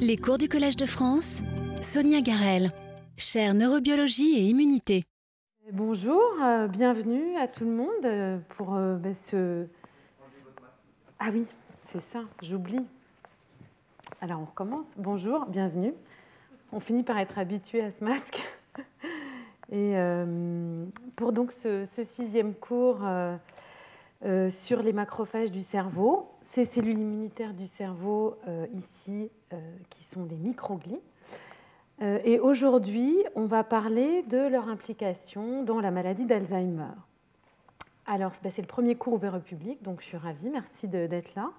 Les cours du Collège de France, Sonia Garel, chaire neurobiologie et immunité. Bonjour, euh, bienvenue à tout le monde euh, pour euh, ben, ce. Ah oui, c'est ça, j'oublie. Alors on recommence. Bonjour, bienvenue. On finit par être habitué à ce masque. Et pour donc ce sixième cours sur les macrophages du cerveau, ces cellules immunitaires du cerveau euh, ici, euh, qui sont les microglies. Euh, et aujourd'hui, on va parler de leur implication dans la maladie d'Alzheimer. Alors, bah, c'est le premier cours ouvert au public, donc je suis ravie, merci d'être là.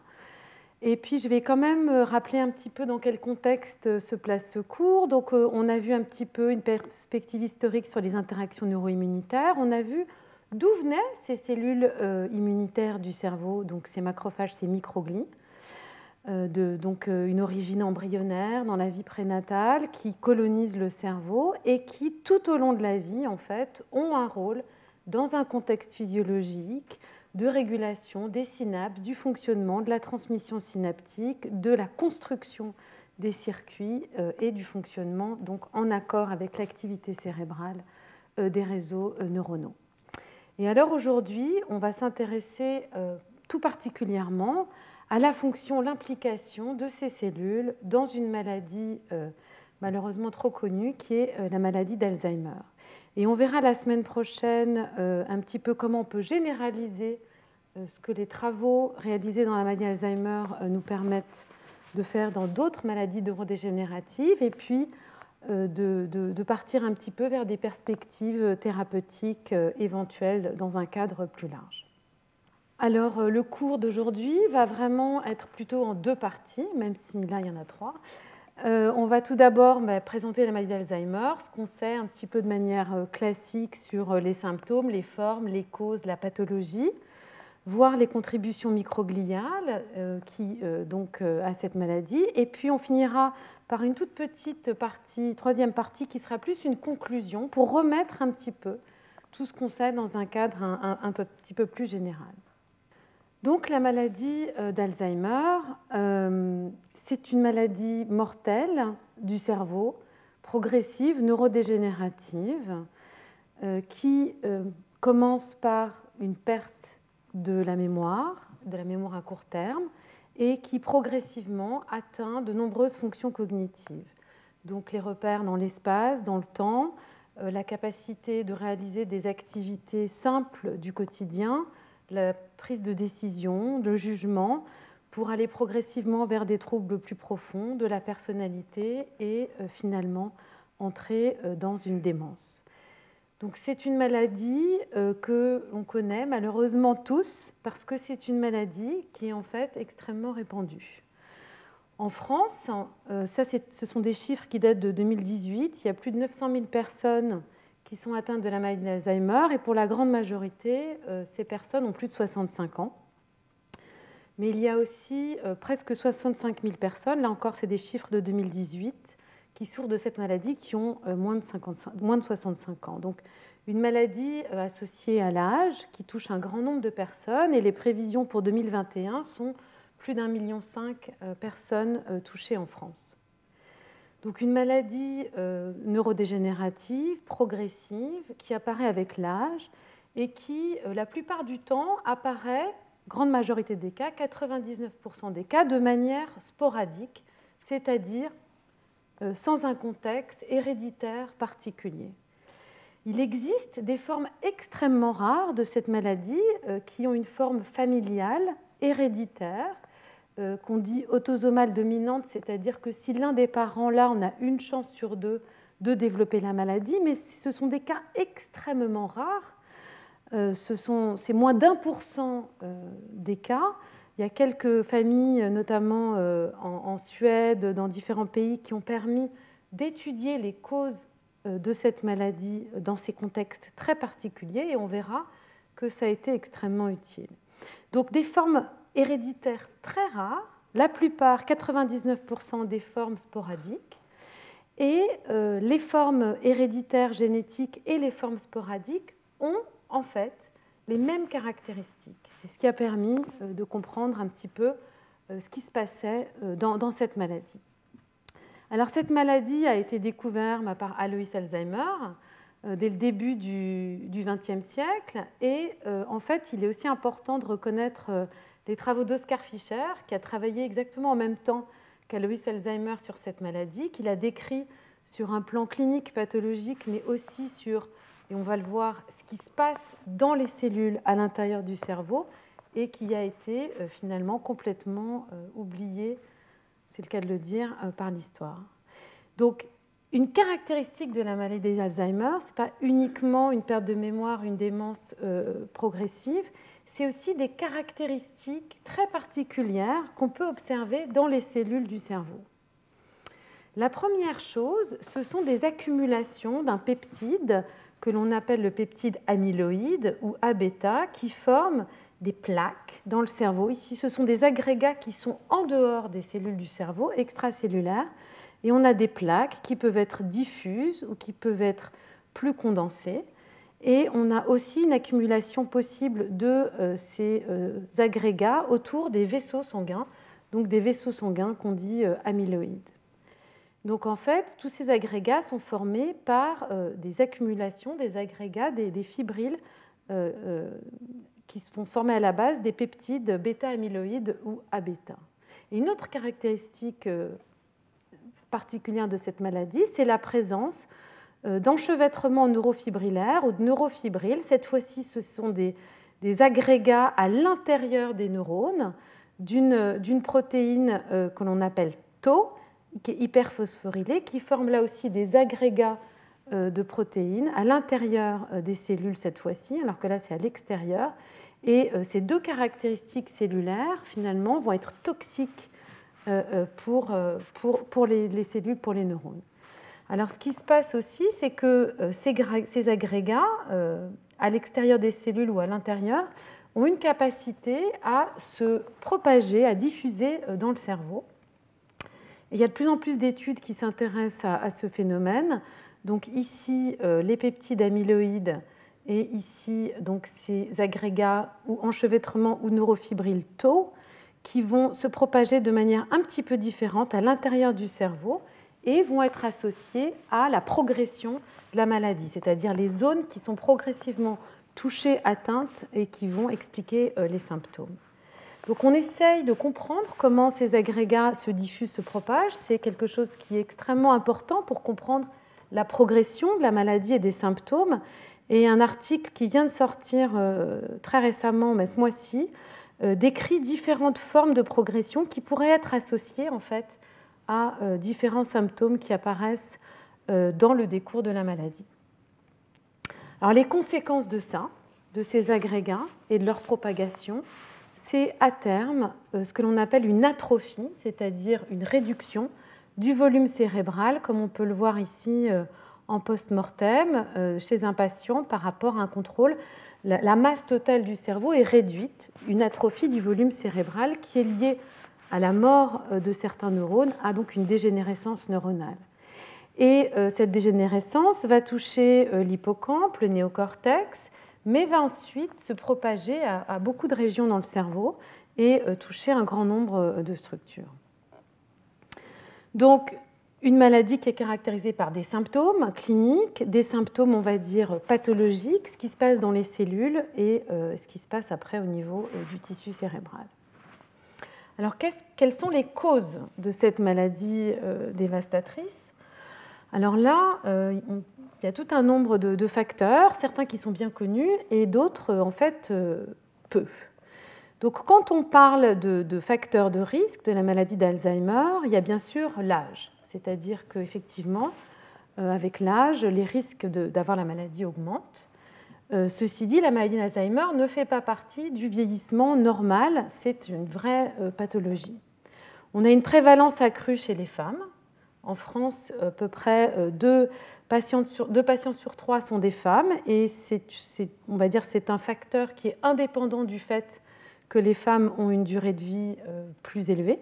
Et puis, je vais quand même rappeler un petit peu dans quel contexte se place ce cours. Donc, on a vu un petit peu une perspective historique sur les interactions neuroimmunitaires. On a vu D'où venaient ces cellules euh, immunitaires du cerveau, donc ces macrophages, ces microglies euh, donc euh, une origine embryonnaire dans la vie prénatale qui colonisent le cerveau et qui tout au long de la vie en fait ont un rôle dans un contexte physiologique de régulation des synapses, du fonctionnement, de la transmission synaptique, de la construction des circuits et du fonctionnement donc en accord avec l'activité cérébrale des réseaux neuronaux. Et alors aujourd'hui, on va s'intéresser euh, tout particulièrement à la fonction, l'implication de ces cellules dans une maladie euh, malheureusement trop connue qui est euh, la maladie d'Alzheimer. Et on verra la semaine prochaine un petit peu comment on peut généraliser ce que les travaux réalisés dans la maladie d'Alzheimer nous permettent de faire dans d'autres maladies neurodégénératives. Et puis, euh, de, partir un petit peu vers des perspectives thérapeutiques euh, éventuelles dans un cadre plus large. Alors euh, le cours d'aujourd'hui va vraiment être plutôt en deux parties, même si là il y en a trois. on va tout d'abord bah, présenter la maladie d'Alzheimer, ce qu'on sait un petit peu de manière classique sur les symptômes, les formes, les causes, la pathologie voir les contributions microgliales euh, qui, euh, donc, euh, à cette maladie. Et puis on finira par une toute petite partie, troisième partie, qui sera plus une conclusion pour remettre un petit peu tout ce qu'on sait dans un cadre un, petit peu plus général. Donc la maladie d'Alzheimer, c'est une maladie mortelle du cerveau, progressive, neurodégénérative, qui commence par une perte de la mémoire, de la mémoire à court terme, et qui progressivement atteint de nombreuses fonctions cognitives. Donc les repères dans l'espace, dans le temps, euh, la capacité de réaliser des activités simples du quotidien, la prise de décision, le jugement, pour aller progressivement vers des troubles plus profonds de la personnalité et euh, finalement entrer euh, dans une démence. Donc c'est une maladie euh, que l'on connaît malheureusement tous parce que c'est une maladie qui est en fait extrêmement répandue. En France, euh, ça, ce sont des chiffres qui datent de 2018. Il y a plus de 900 000 personnes qui sont atteintes de la maladie d'Alzheimer et pour la grande majorité, euh, ces personnes ont plus de 65 ans. Mais il y a aussi presque 65 000 personnes, là encore c'est des chiffres de 2018, qui souffrent de cette maladie qui ont euh, moins de, 55, moins de 65 ans. Donc une maladie euh, associée à l'âge qui touche un grand nombre de personnes et les prévisions pour 2021 sont plus d'un million cinq euh, personnes touchées en France. Donc une maladie neurodégénérative, progressive, qui apparaît avec l'âge et qui, la plupart du temps, apparaît, grande majorité des cas, 99% des cas, de manière sporadique, c'est-à-dire sans un contexte héréditaire particulier. Il existe des formes extrêmement rares de cette maladie euh, qui ont une forme familiale, héréditaire, euh, qu'on dit autosomale dominante, c'est-à-dire que si l'un des parents, là, on a une chance sur deux de développer la maladie, mais ce sont des cas extrêmement rares. C'est moins d'un pour cent des cas. Il y a quelques familles, notamment euh, en, Suède, dans différents pays, qui ont permis d'étudier les causes euh, de cette maladie dans ces contextes très particuliers et on verra que ça a été extrêmement utile. Donc des formes héréditaires très rares, la plupart, 99% des formes sporadiques, et euh, les formes héréditaires génétiques et les formes sporadiques ont en fait les mêmes caractéristiques. C'est ce qui a permis euh, de comprendre un petit peu euh, ce qui se passait euh, dans, cette maladie. Alors cette maladie a été découverte par Alois Alzheimer dès le début du XXe siècle et en fait il est aussi important de reconnaître les travaux d'Oscar Fischer qui a travaillé exactement en même temps qu'Alois Alzheimer sur cette maladie, qu'il a décrit sur un plan clinique pathologique mais aussi sur, et on va le voir, ce qui se passe dans les cellules à l'intérieur du cerveau et qui a été finalement complètement oublié c'est le cas de le dire, euh, par l'histoire. Donc, une caractéristique de la maladie d'Alzheimer, ce n'est pas uniquement une perte de mémoire, une démence euh, progressive, c'est aussi des caractéristiques très particulières qu'on peut observer dans les cellules du cerveau. La première chose, ce sont des accumulations d'un peptide que l'on appelle le peptide amyloïde ou A-bêta qui forment des plaques dans le cerveau. Ici, ce sont des agrégats qui sont en dehors des cellules du cerveau, extracellulaires, et on a des plaques qui peuvent être diffuses ou qui peuvent être plus condensées. Et on a aussi une accumulation possible de euh, ces euh, agrégats autour des vaisseaux sanguins, donc des vaisseaux sanguins qu'on dit euh, amyloïdes. Donc en fait, tous ces agrégats sont formés par des accumulations, des agrégats, des, fibrilles qui sont formés à la base des peptides bêta-amyloïdes ou A-bêta. Une autre caractéristique euh, particulière de cette maladie, c'est la présence euh, d'enchevêtrements neurofibrillaires ou de neurofibrilles. Cette fois-ci, ce sont des, agrégats à l'intérieur des neurones d'une protéine euh, que l'on appelle Tau, qui est hyperphosphorylée, qui forme là aussi des agrégats de protéines à l'intérieur des cellules cette fois-ci, alors que là c'est à l'extérieur, et euh, ces deux caractéristiques cellulaires, finalement, vont être toxiques euh, euh, pour les, cellules, pour les neurones. Alors, ce qui se passe aussi, c'est que ces, ces agrégats, à l'extérieur des cellules ou à l'intérieur, ont une capacité à se propager, à diffuser dans le cerveau. Il y a de plus en plus d'études qui s'intéressent à, ce phénomène. Donc ici, les peptides amyloïdes et ici donc ces agrégats ou enchevêtrements ou neurofibrilles tau qui vont se propager de manière un petit peu différente à l'intérieur du cerveau et vont être associés à la progression de la maladie, c'est-à-dire les zones qui sont progressivement touchées, atteintes et qui vont expliquer euh, les symptômes. Donc on essaye de comprendre comment ces agrégats se diffusent, se propagent. C'est quelque chose qui est extrêmement important pour comprendre la progression de la maladie et des symptômes. Et un article qui vient de sortir euh, très récemment, mais ce mois-ci, euh, décrit différentes formes de progression qui pourraient être associées en fait à euh, différents symptômes qui apparaissent dans le décours de la maladie. Alors les conséquences de ça, de ces agrégats et de leur propagation, c'est à terme ce que l'on appelle une atrophie, c'est-à-dire une réduction du volume cérébral, comme on peut le voir ici en post-mortem euh, chez un patient par rapport à un contrôle. La, masse totale du cerveau est réduite, une atrophie du volume cérébral qui est liée à la mort euh, de certains neurones, a donc une dégénérescence neuronale. Et euh, cette dégénérescence va toucher l'hippocampe, le néocortex, mais va ensuite se propager à, beaucoup de régions dans le cerveau et toucher un grand nombre de structures. Donc, une maladie qui est caractérisée par des symptômes cliniques, des symptômes, on va dire, pathologiques, ce qui se passe dans les cellules et euh, ce qui se passe après au niveau euh, du tissu cérébral. Alors, quelles sont les causes de cette maladie euh, dévastatrice? Alors là, il y a tout un nombre de, facteurs, certains qui sont bien connus et d'autres, en fait, peu. Donc, quand on parle de, facteurs de risque de la maladie d'Alzheimer, il y a bien sûr l'âge c'est-à-dire qu'effectivement, euh, avec l'âge, les risques d'avoir la maladie augmentent. Euh, ceci dit, la maladie d'Alzheimer ne fait pas partie du vieillissement normal, c'est une vraie euh, pathologie. On a une prévalence accrue chez les femmes. En France, à peu près deux patients sur, deux patients sur trois sont des femmes, et on va dire c'est un facteur qui est indépendant du fait que les femmes ont une durée de vie plus élevée.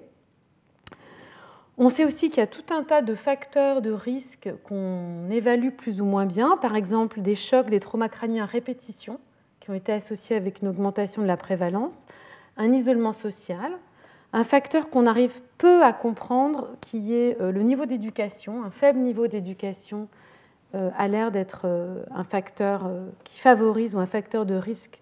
On sait aussi qu'il y a tout un tas de facteurs de risque qu'on évalue plus ou moins bien, par exemple des chocs, des traumas crâniens à qui ont été associés avec une augmentation de la prévalence, un isolement social, un facteur qu'on arrive peu à comprendre, qui est le niveau d'éducation. Un faible niveau d'éducation a l'air d'être un facteur qui favorise ou un facteur de risque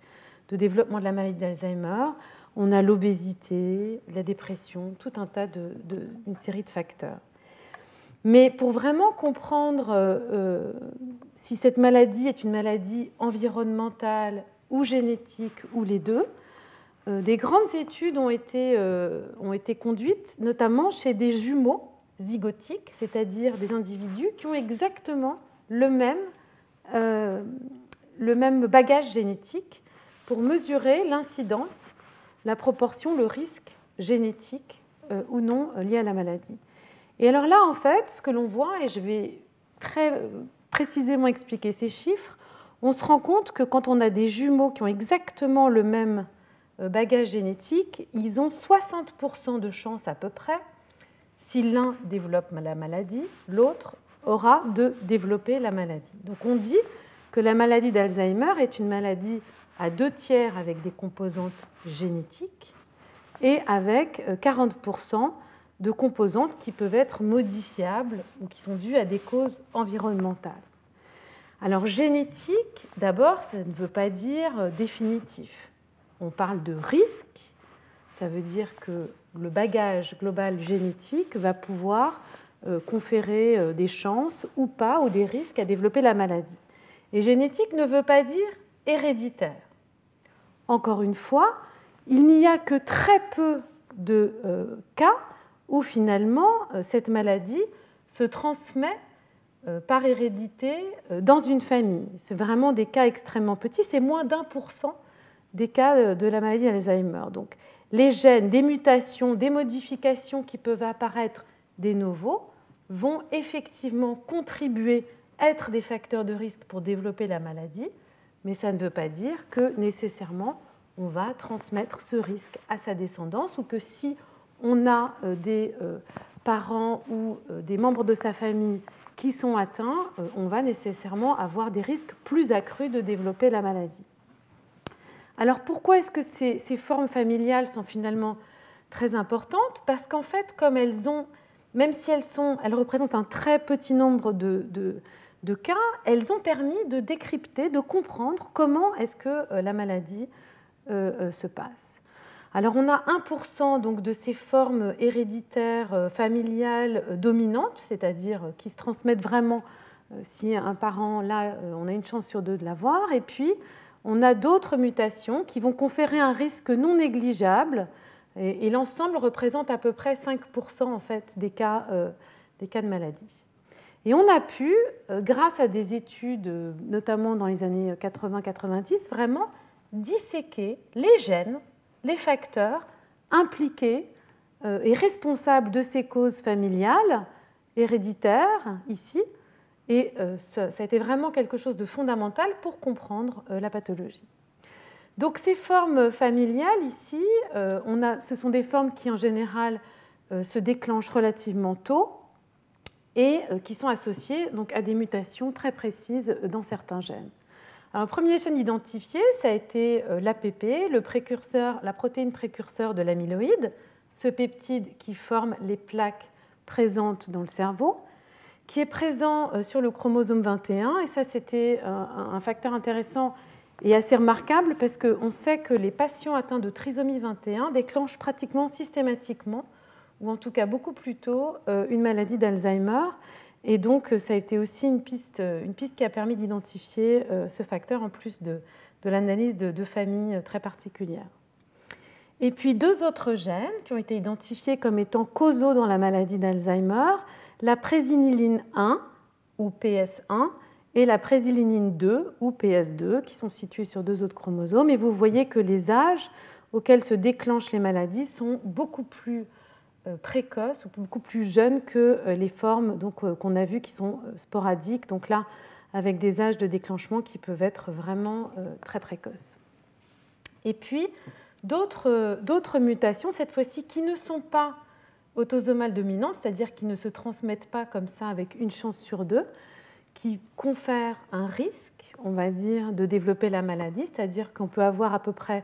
de développement de la maladie d'Alzheimer. On a l'obésité, la dépression, tout un tas de, une série de facteurs. Mais pour vraiment comprendre euh, euh, si cette maladie est une maladie environnementale ou génétique ou les deux, euh, des grandes études ont été, ont été conduites, notamment chez des jumeaux zygotiques, c'est-à-dire des individus qui ont exactement le même, le même bagage génétique pour mesurer l'incidence, la proportion, le risque génétique ou non lié à la maladie. Et alors là, en fait, ce que l'on voit, et je vais très précisément expliquer ces chiffres, on se rend compte que quand on a des jumeaux qui ont exactement le même euh, bagage génétique, ils ont 60% de chance à peu près, si l'un développe la maladie, l'autre aura de développer la maladie. Donc on dit que la maladie d'Alzheimer est une maladie à deux tiers avec des composantes génétiques et avec 40% euh, de composantes qui peuvent être modifiables ou qui sont dues à des causes environnementales. Alors génétique, d'abord, ça ne veut pas dire euh, définitif. On parle de risque, ça veut dire que le bagage global génétique va pouvoir euh, conférer euh, des chances ou pas, ou des risques à développer la maladie. Et génétique ne veut pas dire héréditaire. Encore une fois, il n'y a que très peu de cas où finalement euh, cette maladie se transmet euh, par hérédité euh, dans une famille. C'est vraiment des cas extrêmement petits, c'est moins d'un pour cent des cas de la maladie d'Alzheimer. Donc les gènes, des mutations, des modifications qui peuvent apparaître des nouveaux vont effectivement contribuer, être des facteurs de risque pour développer la maladie, mais ça ne veut pas dire que nécessairement on va transmettre ce risque à sa descendance ou que si on a euh, des euh, parents ou euh, des membres de sa famille qui sont atteints, on va nécessairement avoir des risques plus accrus de développer la maladie. Alors pourquoi est-ce que ces, formes familiales sont finalement très importantes? Parce qu'en fait, comme elles ont, même si elles, sont, elles représentent un très petit nombre de, cas, elles ont permis de décrypter, de comprendre comment est-ce que la maladie se passe. Alors on a 1% donc de ces formes héréditaires euh, familiales euh, dominantes, c'est-à-dire euh, qui se transmettent vraiment si un parent là, on a une chance sur deux de l'avoir. Et puis on a d'autres mutations qui vont conférer un risque non négligeable. Et, l'ensemble représente à peu près 5% en fait des cas, des cas de maladie. Et on a pu, grâce à des études, notamment dans les années 80-90, vraiment disséquer les gènes les facteurs impliqués euh, et responsables de ces causes familiales, héréditaires ici, et euh, ça a été vraiment quelque chose de fondamental pour comprendre euh, la pathologie. Donc ces formes familiales ici, a, ce sont des formes qui en général se déclenchent relativement tôt et qui sont associées donc, à des mutations très précises dans certains gènes. Alors, le premier gène identifié, ça a été euh, l'APP, la protéine précurseur de l'amyloïde, ce peptide qui forme les plaques présentes dans le cerveau, qui est présent euh, sur le chromosome 21. Et ça, c'était un facteur intéressant et assez remarquable parce qu'on sait que les patients atteints de trisomie 21 déclenchent pratiquement systématiquement, ou en tout cas beaucoup plus tôt, euh, une maladie d'Alzheimer. Et donc, ça a été aussi une piste, une piste qui a permis d'identifier euh, ce facteur en plus de, l'analyse de deux familles très particulières. Et puis deux autres gènes qui ont été identifiés comme étant causaux dans la maladie d'Alzheimer, la présinyline 1 ou PS1 et la présilinine 2 ou PS2 qui sont situés sur deux autres chromosomes. Et vous voyez que les âges auxquels se déclenchent les maladies sont beaucoup plus euh, précoces ou beaucoup plus jeunes que euh, les formes euh, qu'on a vues qui sont sporadiques, donc là avec des âges de déclenchement qui peuvent être vraiment très précoces. Et puis d'autres mutations, cette fois-ci, qui ne sont pas autosomales dominantes, c'est-à-dire qui ne se transmettent pas comme ça avec une chance sur deux, qui confèrent un risque, on va dire, de développer la maladie, c'est-à-dire qu'on peut avoir à peu près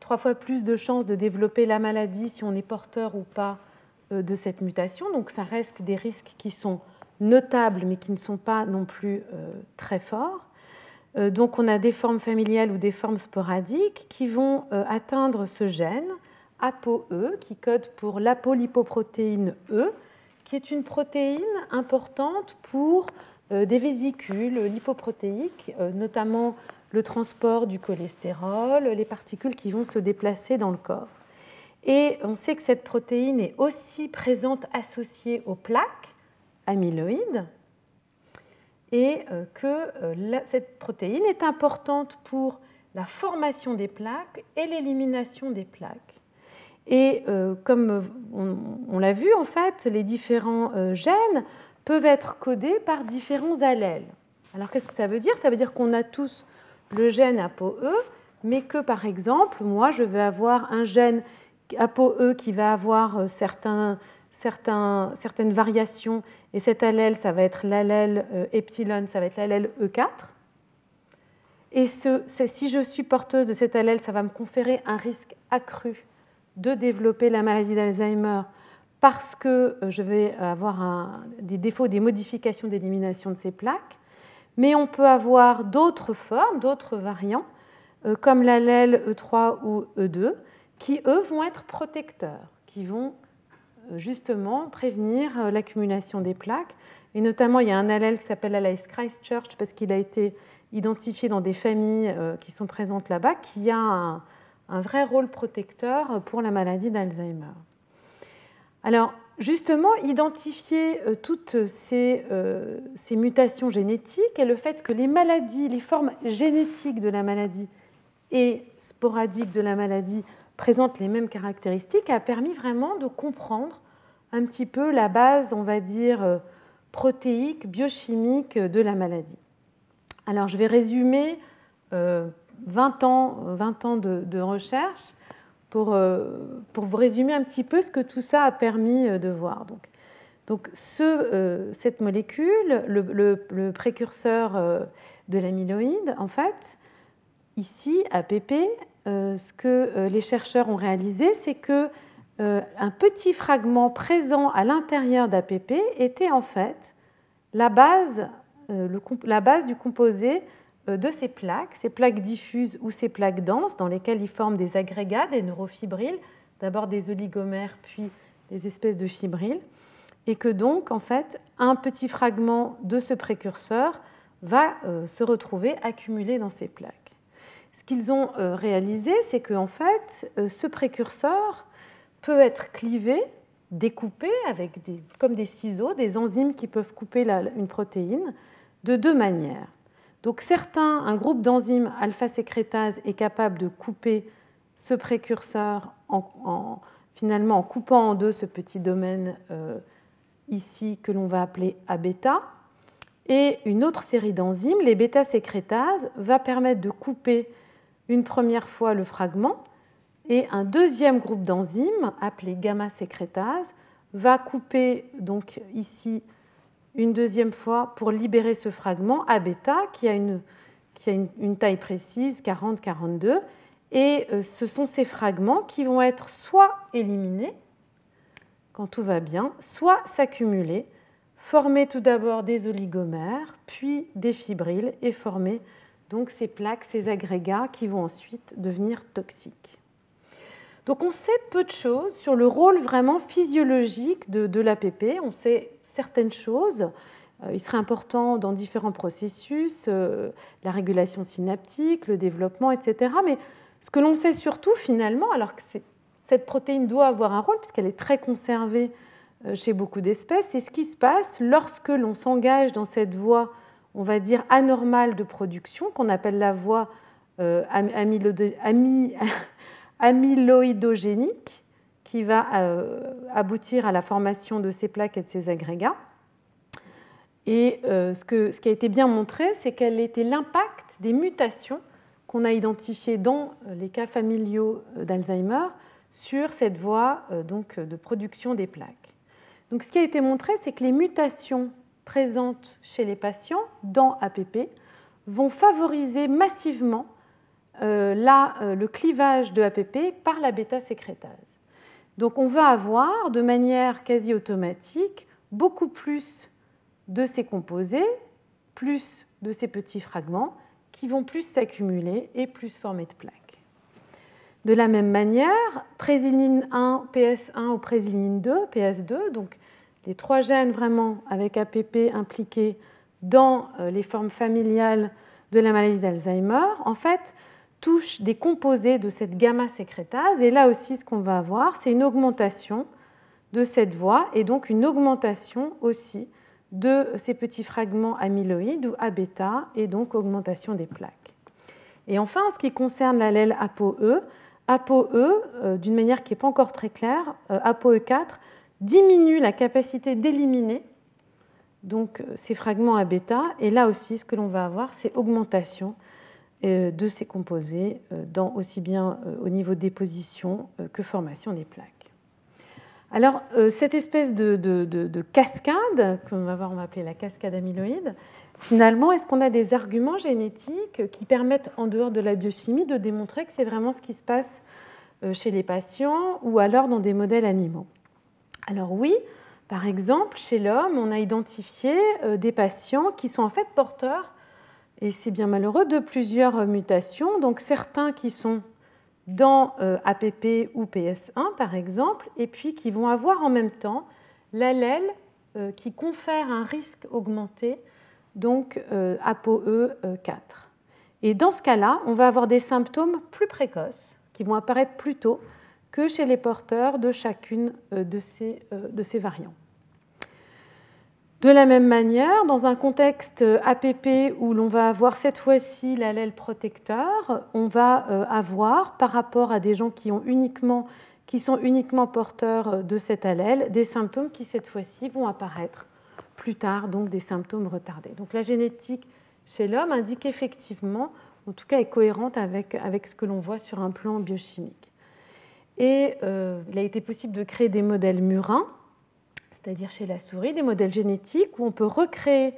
trois fois plus de chances de développer la maladie si on est porteur ou pas de cette mutation. Donc ça reste des risques qui sont notables mais qui ne sont pas non plus très forts. Donc on a des formes familiales ou des formes sporadiques qui vont atteindre ce gène ApoE qui code pour l'apolipoprotéine E qui est une protéine importante pour euh, des vésicules lipoprotéiques, euh, notamment le transport du cholestérol, les particules qui vont se déplacer dans le corps. Et on sait que cette protéine est aussi présente associée aux plaques amyloïdes et euh, que cette protéine est importante pour la formation des plaques et l'élimination des plaques. Et euh, comme on, l'a vu, en fait, les différents euh, gènes peuvent être codés par différents allèles. Alors qu'est-ce que ça veut dire? Ça veut dire qu'on a tous le gène ApoE, mais que par exemple, moi, je vais avoir un gène ApoE qui va avoir euh, certaines variations, et cet allèle, ça va être l'allèle epsilon, ça va être l'allèle E4. Et si je suis porteuse de cet allèle, ça va me conférer un risque accru de développer la maladie d'Alzheimer parce que euh, je vais avoir des défauts, des modifications d'élimination de ces plaques, mais on peut avoir d'autres formes, d'autres variants, euh, comme l'allèle E3 ou E2, qui, eux, vont être protecteurs, qui vont euh, justement prévenir l'accumulation des plaques. Et notamment, il y a un allèle qui s'appelle l'allèle Christchurch, parce qu'il a été identifié dans des familles qui sont présentes là-bas, qui a un, un vrai rôle protecteur pour la maladie d'Alzheimer. Alors, justement, identifier euh, toutes ces, euh, ces, mutations génétiques et le fait que les maladies, les formes génétiques de la maladie et sporadiques de la maladie présentent les mêmes caractéristiques a permis vraiment de comprendre un petit peu la base, on va dire, euh, protéique, biochimique de la maladie. Alors, je vais résumer 20 ans, 20 ans de, recherche pour, euh, pour, vous résumer un petit peu ce que tout ça a permis euh, de voir. Donc, donc euh, cette molécule, le, précurseur de l'amyloïde, en fait, ici, APP, ce que les chercheurs ont réalisé, c'est que un petit fragment présent à l'intérieur d'APP était en fait la base, du composé de ces plaques, ces plaques diffuses ou ces plaques denses dans lesquelles ils forment des agrégats, des neurofibrilles, d'abord des oligomères puis des espèces de fibrilles, et que donc en fait un petit fragment de ce précurseur va euh, se retrouver accumulé dans ces plaques. Ce qu'ils ont euh, réalisé, c'est que en fait ce précurseur peut être clivé, découpé avec des, comme des ciseaux, des enzymes qui peuvent couper une protéine de deux manières. Donc certains, un groupe d'enzymes alpha-sécrétase est capable de couper ce précurseur en, finalement en coupant en deux ce petit domaine euh, ici que l'on va appeler A-bêta. Et une autre série d'enzymes, les bêta-sécrétases, va permettre de couper une première fois le fragment et un deuxième groupe d'enzymes appelé gamma-sécrétase va couper donc ici une deuxième fois pour libérer ce fragment A bêta qui a une, qui a une, taille précise, 40-42. Et euh, ce sont ces fragments qui vont être soit éliminés quand tout va bien, soit s'accumuler, former tout d'abord des oligomères, puis des fibrilles et former donc ces plaques, ces agrégats qui vont ensuite devenir toxiques. Donc on sait peu de choses sur le rôle vraiment physiologique de, de l'APP. On sait certaines choses. Euh, il serait important dans différents processus, euh, la régulation synaptique, le développement, etc. Mais ce que l'on sait surtout finalement, alors que cette protéine doit avoir un rôle puisqu'elle est très conservée euh, chez beaucoup d'espèces, c'est ce qui se passe lorsque l'on s'engage dans cette voie, on va dire, anormale de production, qu'on appelle la voie amyloïdogénique qui va euh, aboutir à la formation de ces plaques et de ces agrégats. Et euh, ce, qui a été bien montré, c'est quel était l'impact des mutations qu'on a identifiées dans les cas familiaux d'Alzheimer sur cette voie euh, donc, de production des plaques. Donc, ce qui a été montré, c'est que les mutations présentes chez les patients dans APP vont favoriser massivement le clivage de APP par la bêta-sécrétase. Donc on va avoir de manière quasi automatique beaucoup plus de ces composés, plus de ces petits fragments qui vont plus s'accumuler et plus former de plaques. De la même manière, présiline 1, PS1 ou présiline 2, PS2, donc les trois gènes vraiment avec APP impliqués dans euh, les formes familiales de la maladie d'Alzheimer, en fait, touchent des composés de cette gamma-sécrétase. Et là aussi, ce qu'on va avoir, c'est une augmentation de cette voie et donc une augmentation aussi de ces petits fragments amyloïdes ou A-bêta et donc augmentation des plaques. Et enfin, en ce qui concerne l'allèle ApoE, ApoE, euh, d'une manière qui n'est pas encore très claire, euh, ApoE4 diminue la capacité d'éliminer euh, ces fragments à bêta. Et là aussi, ce que l'on va avoir, c'est augmentation de ces composés, dans, aussi bien au niveau déposition que formation des plaques. Alors, cette espèce de, de cascade, qu'on on va appeler la cascade amyloïde, finalement, est-ce qu'on a des arguments génétiques qui permettent, en dehors de la biochimie, de démontrer que c'est vraiment ce qui se passe euh, chez les patients ou alors dans des modèles animaux? Alors oui, par exemple, chez l'homme, on a identifié euh, des patients qui sont en fait porteurs, et c'est bien malheureux, de plusieurs mutations. Donc certains qui sont dans euh, APP ou PS1, par exemple, et puis qui vont avoir en même temps l'allèle qui confère un risque augmenté donc euh, ApoE4. Et dans ce cas-là, on va avoir des symptômes plus précoces qui vont apparaître plus tôt que chez les porteurs de chacune euh, de ces, euh, de ces variants. De la même manière, dans un contexte APP où l'on va avoir cette fois-ci l'allèle protecteur, on va avoir, par rapport à des gens qui, sont uniquement porteurs de cet allèle, des symptômes qui cette fois-ci vont apparaître plus tard donc des symptômes retardés. Donc la génétique chez l'homme indique effectivement, en tout cas est cohérente avec, avec ce que l'on voit sur un plan biochimique. Et euh, il a été possible de créer des modèles murins, c'est-à-dire chez la souris, des modèles génétiques où on peut recréer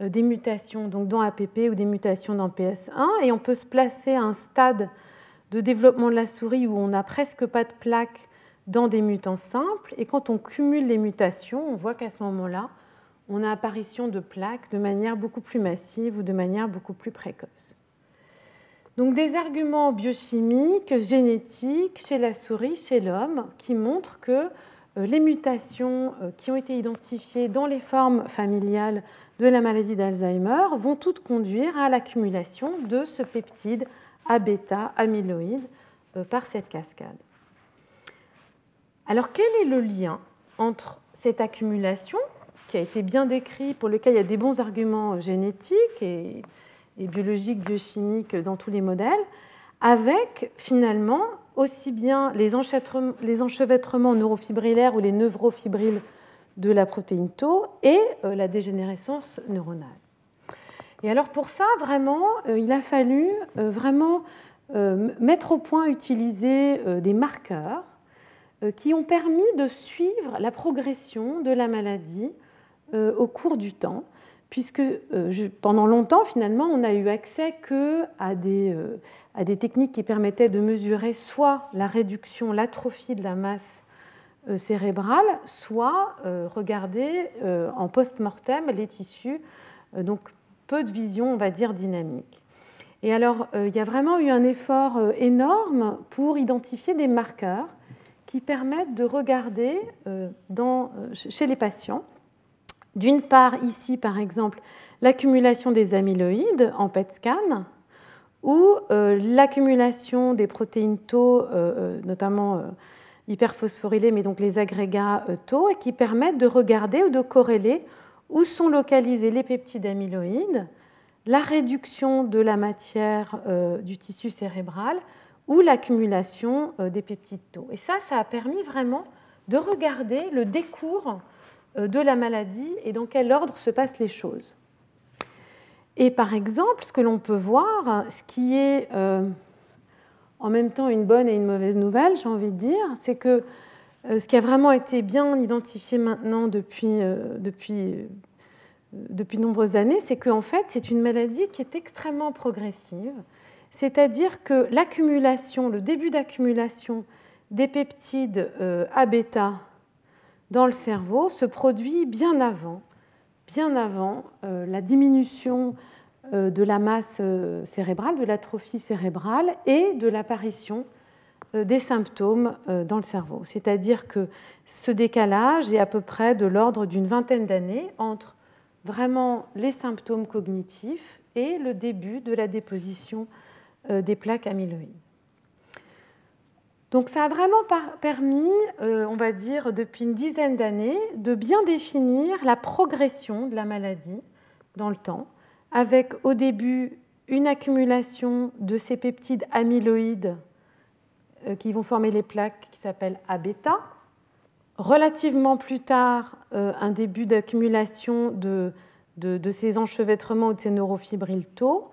euh, des mutations donc dans APP ou des mutations dans PS1 et on peut se placer à un stade de développement de la souris où on n'a presque pas de plaques dans des mutants simples et quand on cumule les mutations, on voit qu'à ce moment-là, on a apparition de plaques de manière beaucoup plus massive ou de manière beaucoup plus précoce. Donc des arguments biochimiques, génétiques chez la souris, chez l'homme, qui montrent que les mutations euh, qui ont été identifiées dans les formes familiales de la maladie d'Alzheimer vont toutes conduire à l'accumulation de ce peptide A-bêta amyloïde euh, par cette cascade. Alors quel est le lien entre cette accumulation qui a été bien décrit, pour lequel il y a des bons arguments génétiques et, biologiques, biochimiques dans tous les modèles, avec finalement aussi bien les, les enchevêtrements neurofibrillaires ou les neurofibriles de la protéine Tau et euh, la dégénérescence neuronale. Et alors pour ça, vraiment, euh, il a fallu euh, vraiment mettre au point, utiliser des marqueurs qui ont permis de suivre la progression de la maladie au cours du temps, puisque pendant longtemps, finalement, on n'a eu accès que à des, à des techniques qui permettaient de mesurer soit la réduction, l'atrophie de la masse cérébrale, soit regarder en post-mortem les tissus, donc peu de vision, on va dire, dynamique. Et alors, il y a vraiment eu un effort énorme pour identifier des marqueurs qui permettent de regarder chez les patients d'une part, ici, par exemple, l'accumulation des amyloïdes en PET scan ou euh, l'accumulation des protéines tau, euh, euh, notamment hyperphosphorylées, mais donc les agrégats tau, et qui permettent de regarder ou de corréler où sont localisés les peptides amyloïdes, la réduction de la matière du tissu cérébral ou l'accumulation des peptides tau. Et ça, ça a permis vraiment de regarder le décours de la maladie et dans quel ordre se passent les choses. Et par exemple, ce que l'on peut voir, ce qui est euh, en même temps une bonne et une mauvaise nouvelle, j'ai envie de dire, c'est que euh, ce qui a vraiment été bien identifié maintenant depuis, depuis, depuis de nombreuses années, c'est qu'en fait, c'est une maladie qui est extrêmement progressive. c'est-à-dire que l'accumulation, le début d'accumulation des peptides A-bêta dans le cerveau se produit bien avant, bien avant la diminution de la masse cérébrale, de l'atrophie cérébrale et de l'apparition euh, des symptômes euh, dans le cerveau. C'est-à-dire que ce décalage est à peu près de l'ordre d'une vingtaine d'années entre vraiment les symptômes cognitifs et le début de la déposition euh, des plaques amyloïdes. Donc ça a vraiment permis, on va dire, depuis une dizaine d'années, de bien définir la progression de la maladie dans le temps, avec au début une accumulation de ces peptides amyloïdes euh, qui vont former les plaques qui s'appellent A-bêta. Relativement plus tard, euh, un début d'accumulation de, ces enchevêtrements ou de ces neurofibrilles tôt.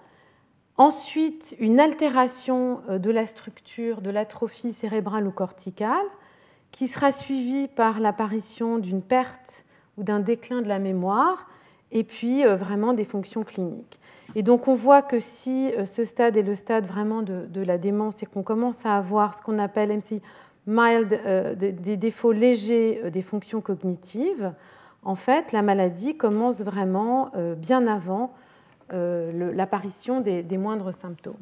Ensuite, une altération euh, de la structure de l'atrophie cérébrale ou corticale qui sera suivie par l'apparition d'une perte ou d'un déclin de la mémoire et puis vraiment des fonctions cliniques. Et donc on voit que si euh, ce stade est le stade vraiment de, la démence et qu'on commence à avoir ce qu'on appelle MCI mild, euh, des, défauts légers euh, des fonctions cognitives, en fait la maladie commence vraiment bien avant l'apparition des, moindres symptômes.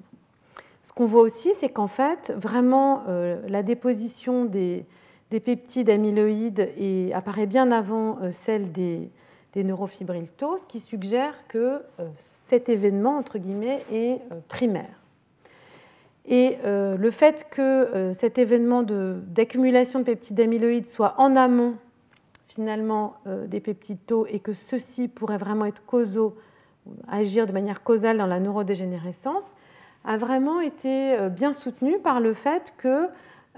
Ce qu'on voit aussi, c'est qu'en fait, vraiment, la déposition des, peptides amyloïdes apparaît bien avant celle des, des ce qui suggère que cet événement, entre guillemets, est euh, primaire. Et euh, le fait que euh, cet événement d'accumulation de, peptides amyloïdes soit en amont, finalement, des peptides tau et que ceux-ci pourraient vraiment être causaux, agir de manière causale dans la neurodégénérescence, a vraiment été bien soutenu par le fait que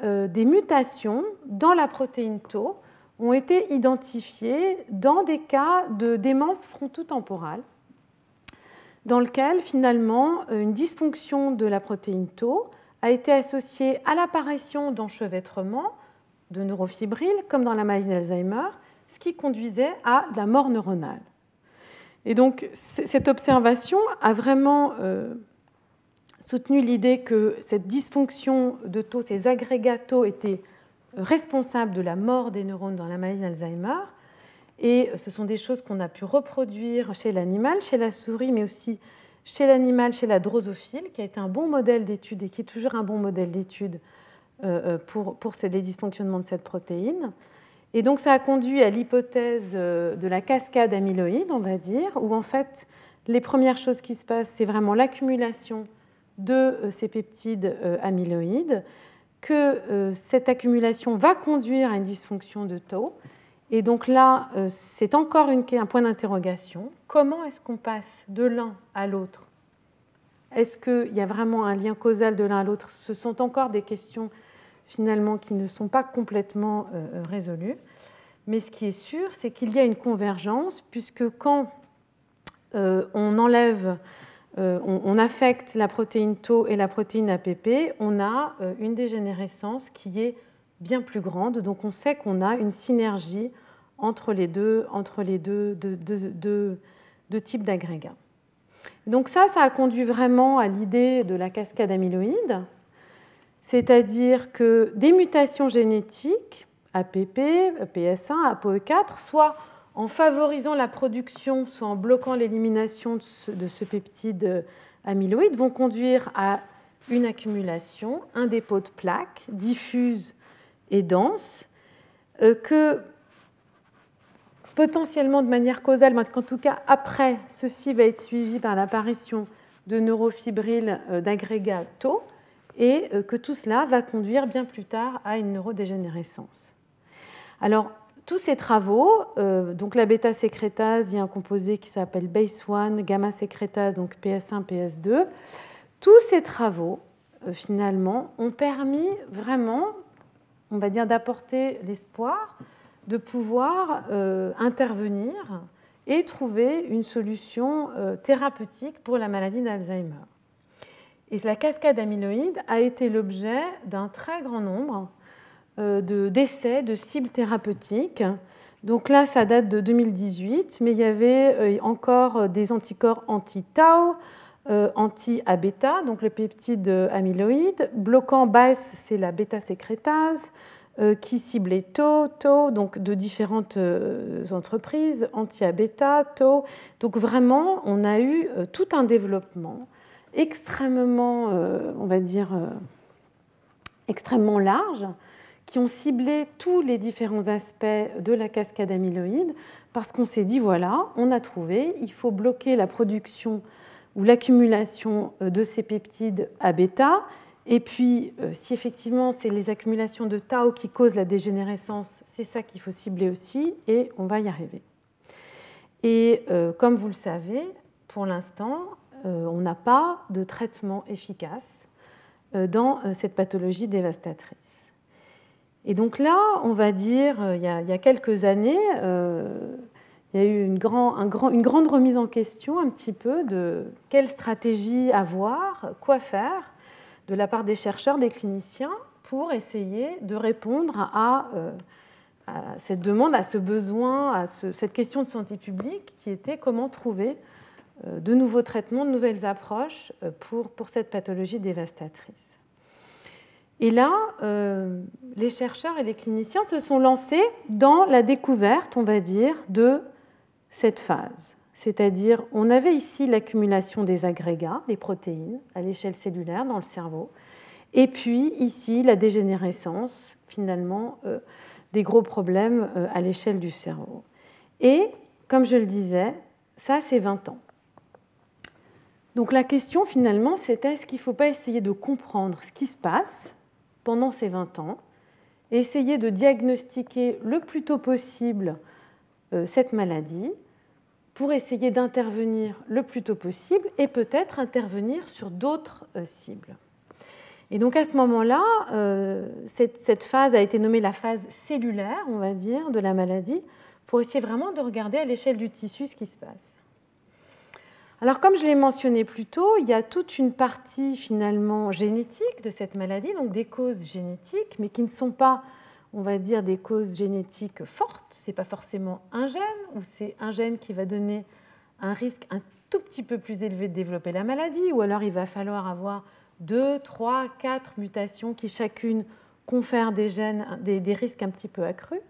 des mutations dans la protéine tau ont été identifiées dans des cas de démence frontotemporale dans lequel finalement euh, une dysfonction de la protéine tau a été associée à l'apparition d'enchevêtrements de neurofibrilles, comme dans la maladie d'Alzheimer, ce qui conduisait à la mort neuronale. Et donc cette observation a vraiment euh, soutenu l'idée que cette dysfonction de tau, ces agrégats tau étaient responsables de la mort des neurones dans la maladie d'Alzheimer, et ce sont des choses qu'on a pu reproduire chez l'animal, chez la souris, mais aussi chez l'animal, chez la drosophile, qui a été un bon modèle d'étude et qui est toujours un bon modèle d'étude euh, euh, pour, pour les dysfonctionnements de cette protéine. Et donc ça a conduit à l'hypothèse euh, de la cascade amyloïde, on va dire, où en fait les premières choses qui se passent, c'est vraiment l'accumulation de ces peptides amyloïdes, que cette accumulation va conduire à une dysfonction de tau, et donc là, euh, c'est encore un point d'interrogation. Comment est-ce qu'on passe de l'un à l'autre? Est-ce qu'il y a vraiment un lien causal de l'un à l'autre? Ce sont encore des questions finalement qui ne sont pas complètement euh, euh, résolues. Mais ce qui est sûr, c'est qu'il y a une convergence, puisque quand on enlève, on, affecte la protéine Tau et la protéine APP, on a une dégénérescence qui est bien plus grande. Donc on sait qu'on a une synergie entre les deux, entre les deux, deux, types d'agrégats. Donc ça, ça a conduit vraiment à l'idée de la cascade amyloïde, c'est-à-dire que des mutations génétiques, APP, PS1, APOE4, soit en favorisant la production, soit en bloquant l'élimination de ce peptide amyloïde, vont conduire à une accumulation, un dépôt de plaques diffuse et dense, euh, que potentiellement de manière causale, mais qu'en tout cas après, ceci va être suivi par l'apparition de neurofibrilles euh, d'agrégats tau, et euh, que tout cela va conduire bien plus tard à une neurodégénérescence. Alors, tous ces travaux, donc la bêta-sécrétase, il y a un composé qui s'appelle BASE1, gamma-sécrétase, donc PS1, PS2, tous ces travaux, finalement, ont permis vraiment on va dire, d'apporter l'espoir de pouvoir euh, intervenir et trouver une solution euh, thérapeutique pour la maladie d'Alzheimer. Et la cascade amyloïde a été l'objet d'un très grand nombre euh, d'essais de, cibles thérapeutiques. Donc là, ça date de 2018, mais il y avait encore des anticorps anti-tau, anti-A-bêta, donc le peptide amyloïde. Bloquant BAS, c'est la bêta-sécrétase. Euh, qui ciblait Tau, Tau, donc de différentes euh, entreprises, anti-bêta, Tau. Donc vraiment, on a eu euh, tout un développement extrêmement, on va dire, extrêmement large, qui ont ciblé tous les différents aspects de la cascade amyloïde, parce qu'on s'est dit, voilà, on a trouvé, il faut bloquer la production ou l'accumulation de ces peptides à bêta, et puis, euh, si effectivement c'est les accumulations de tau qui causent la dégénérescence, c'est ça qu'il faut cibler aussi, et on va y arriver. Et euh, comme vous le savez, pour l'instant, euh, on n'a pas de traitement efficace dans cette pathologie dévastatrice. Et donc là, on va dire, il y a, quelques années, il y a eu une, grande remise en question un petit peu de quelle stratégie avoir, quoi faire de la part des chercheurs, des cliniciens, pour essayer de répondre à, euh, cette demande, à ce besoin, à cette question de santé publique qui était comment trouver euh, de nouveaux traitements, de nouvelles approches euh, pour, pour cette pathologie dévastatrice. Et là, les chercheurs et les cliniciens se sont lancés dans la découverte, on va dire, de cette phase. C'est-à-dire, on avait ici l'accumulation des agrégats, les protéines, à l'échelle cellulaire dans le cerveau, et puis ici la dégénérescence, finalement, euh, des gros problèmes euh, à l'échelle du cerveau. Et, comme je le disais, ça, c'est 20 ans. Donc la question, finalement, c'était est-ce qu'il ne faut pas essayer de comprendre ce qui se passe pendant ces 20 ans, essayer de diagnostiquer le plus tôt possible euh, cette maladie pour essayer d'intervenir le plus tôt possible et peut-être intervenir sur d'autres euh, cibles. Et donc à ce moment-là, euh, cette, phase a été nommée la phase cellulaire, on va dire, de la maladie, pour essayer vraiment de regarder à l'échelle du tissu ce qui se passe. Alors comme je l'ai mentionné plus tôt, il y a toute une partie finalement génétique de cette maladie, donc des causes génétiques, mais qui ne sont pas on va dire, des causes génétiques fortes. Ce n'est pas forcément un gène, ou c'est un gène qui va donner un risque un tout petit peu plus élevé de développer la maladie, ou alors il va falloir avoir deux, trois, quatre mutations qui chacune confèrent des, gènes, des, risques un petit peu accrus.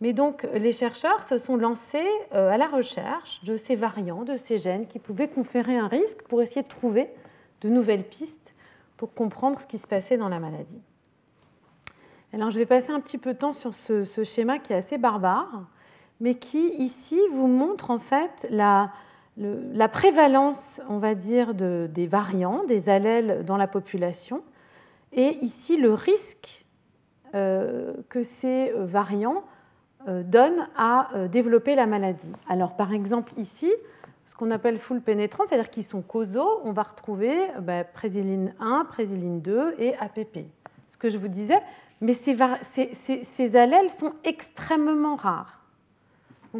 Mais donc les chercheurs se sont lancés euh, à la recherche de ces variants, de ces gènes qui pouvaient conférer un risque pour essayer de trouver de nouvelles pistes pour comprendre ce qui se passait dans la maladie. Alors, je vais passer un petit peu de temps sur ce, schéma qui est assez barbare, mais qui ici vous montre en fait la, prévalence, on va dire, des variants, des allèles dans la population, et ici le risque euh, que ces variants euh, donnent à euh, développer la maladie. Alors, par exemple, ici, ce qu'on appelle full pénétrant, c'est-à-dire qu'ils sont causaux, on va retrouver bah, présiline 1, présiline 2 et APP. Ce que je vous disais, mais ces, allèles sont extrêmement rares.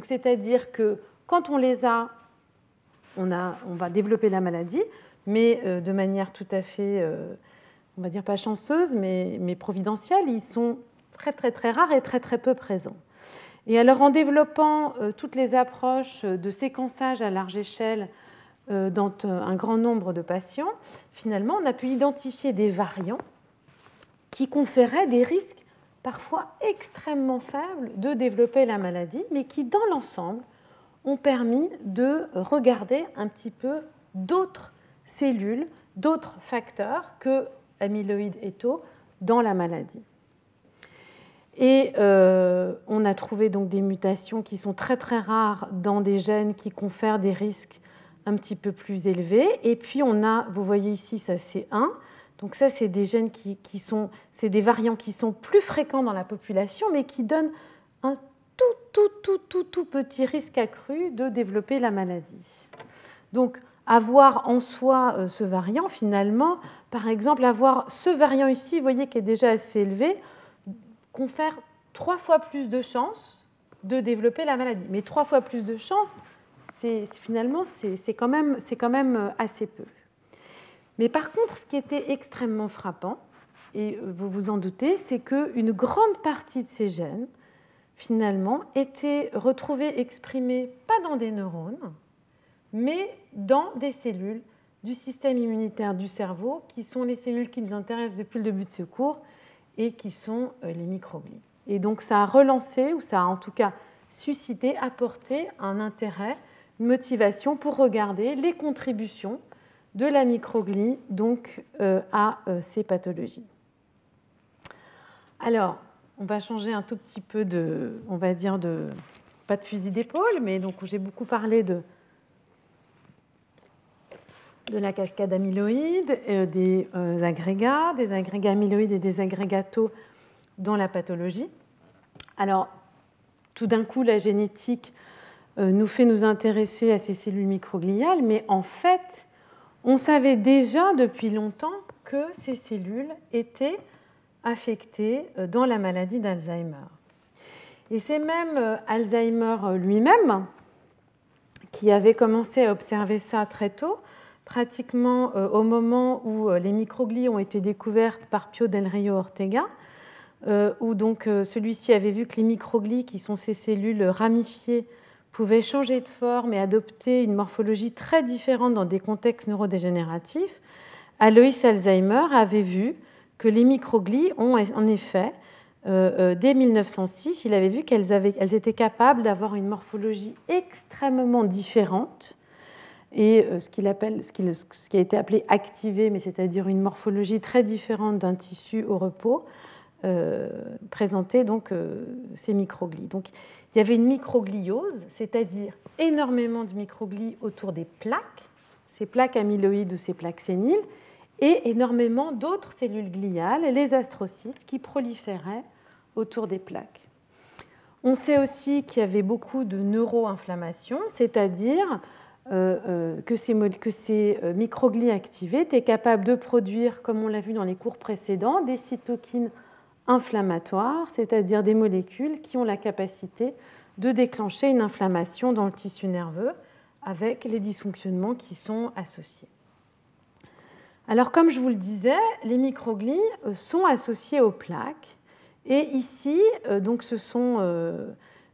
c'est-à-dire que quand on les a on, va développer la maladie, mais de manière tout à fait, euh, on va dire pas chanceuse, mais, mais, providentielle, ils sont très très très rares et très très peu présents. Et alors en développant euh, toutes les approches de séquençage à large échelle dans un grand nombre de patients, finalement on a pu identifier des variants qui conféraient des risques parfois extrêmement faibles de développer la maladie, mais qui, dans l'ensemble, ont permis de regarder un petit peu d'autres cellules, d'autres facteurs que amyloïdes et tau dans la maladie. Et euh, on a trouvé donc des mutations qui sont très très rares dans des gènes qui confèrent des risques un petit peu plus élevés. Et puis on a, vous voyez ici, ça c'est 1, donc ça, c'est des gènes qui, sont, c'est des variants qui sont plus fréquents dans la population, mais qui donnent un tout, tout, tout, tout, tout petit risque accru de développer la maladie. Donc, avoir en soi euh, ce variant, finalement, par exemple, avoir ce variant ici, vous voyez, qui est déjà assez élevé, confère trois fois plus de chances de développer la maladie. Mais trois fois plus de chances, finalement, c'est, quand même, quand même euh, assez peu. Mais par contre, ce qui était extrêmement frappant, et vous vous en doutez, c'est qu'une grande partie de ces gènes, finalement, étaient retrouvés exprimés pas dans des neurones, mais dans des cellules du système immunitaire du cerveau, qui sont les cellules qui nous intéressent depuis le début de ce cours et qui sont les microglies. Et donc ça a relancé, ou ça a en tout cas suscité, apporté un intérêt, une motivation pour regarder les contributions de la microglie donc, à ces pathologies. Alors, on va changer un tout petit peu de, on va dire, de, pas de fusil d'épaule, mais donc j'ai beaucoup parlé de, de la cascade amyloïde, euh, des euh, agrégats, des agrégats amyloïdes et des agrégatos dans la pathologie. Alors, tout d'un coup, la génétique euh, nous fait nous intéresser à ces cellules microgliales, mais en fait, on savait déjà depuis longtemps que ces cellules étaient affectées dans la maladie d'Alzheimer. Et c'est même Alzheimer lui-même qui avait commencé à observer ça très tôt, pratiquement euh, au moment où euh, les microglies ont été découvertes par Pio del Rio Ortega, euh, où donc celui-ci avait vu que les microglies, qui sont ces cellules ramifiées, pouvaient changer de forme et adopter une morphologie très différente dans des contextes neurodégénératifs. Alois Alzheimer avait vu que les microglies ont en effet, dès 1906, il avait vu qu'elles elles étaient capables d'avoir une morphologie extrêmement différente et euh, ce, qui a été appelé activé, mais c'est-à-dire une morphologie très différente d'un tissu au repos, euh, présentait donc euh, ces microglies. Donc il y avait une microgliose, c'est-à-dire énormément de microglies autour des plaques, ces plaques amyloïdes ou ces plaques séniles, et énormément d'autres cellules gliales, les astrocytes, qui proliféraient autour des plaques. On sait aussi qu'il y avait beaucoup de neuroinflammation, c'est-à-dire que ces, que ces euh, microglies activées étaient capables de produire, comme on l'a vu dans les cours précédents, des cytokines inflammatoires, c'est-à-dire des molécules qui ont la capacité de déclencher une inflammation dans le tissu nerveux avec les dysfonctionnements qui sont associés. Alors comme je vous le disais, les microglies sont associées aux plaques et ici, donc ce sont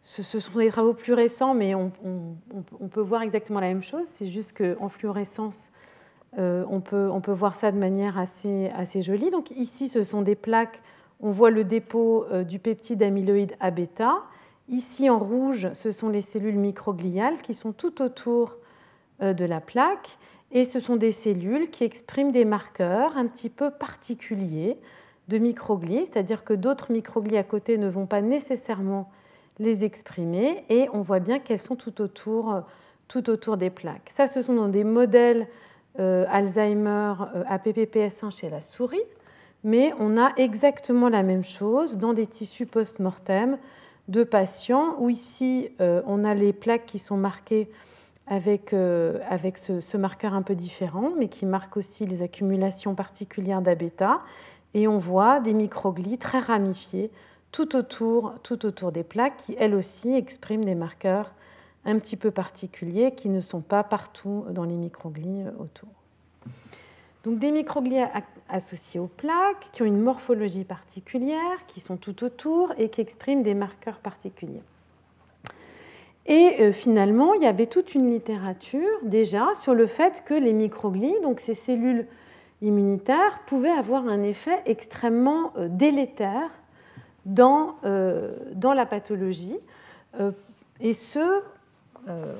ce, sont des travaux plus récents, mais on, peut voir exactement la même chose. C'est juste qu'en fluorescence, euh, on, peut, voir ça de manière assez, jolie. Donc ici, ce sont des plaques. On voit le dépôt euh, du peptide amyloïde A bêta. Ici, en rouge, ce sont les cellules microgliales qui sont tout autour euh, de la plaque. Et ce sont des cellules qui expriment des marqueurs un petit peu particuliers de microglies, c'est-à-dire que d'autres microglies à côté ne vont pas nécessairement les exprimer et on voit bien qu'elles sont tout autour, tout autour des plaques. Ça, ce sont dans des modèles euh, Alzheimer euh, APPPS1 chez la souris, mais on a exactement la même chose dans des tissus post-mortem de patients où ici euh, on a les plaques qui sont marquées avec, avec ce, marqueur un peu différent, mais qui marque aussi les accumulations particulières d'A-bêta. Et on voit des microglies très ramifiées tout autour, des plaques qui, elles aussi, expriment des marqueurs un petit peu particuliers qui ne sont pas partout dans les microglies autour. Donc des microglies associés aux plaques, qui ont une morphologie particulière, qui sont tout autour et qui expriment des marqueurs particuliers. Et euh, finalement, il y avait toute une littérature déjà sur le fait que les microglies, donc ces cellules immunitaires, pouvaient avoir un effet extrêmement euh, délétère dans, euh, dans la pathologie, euh, et ce, euh,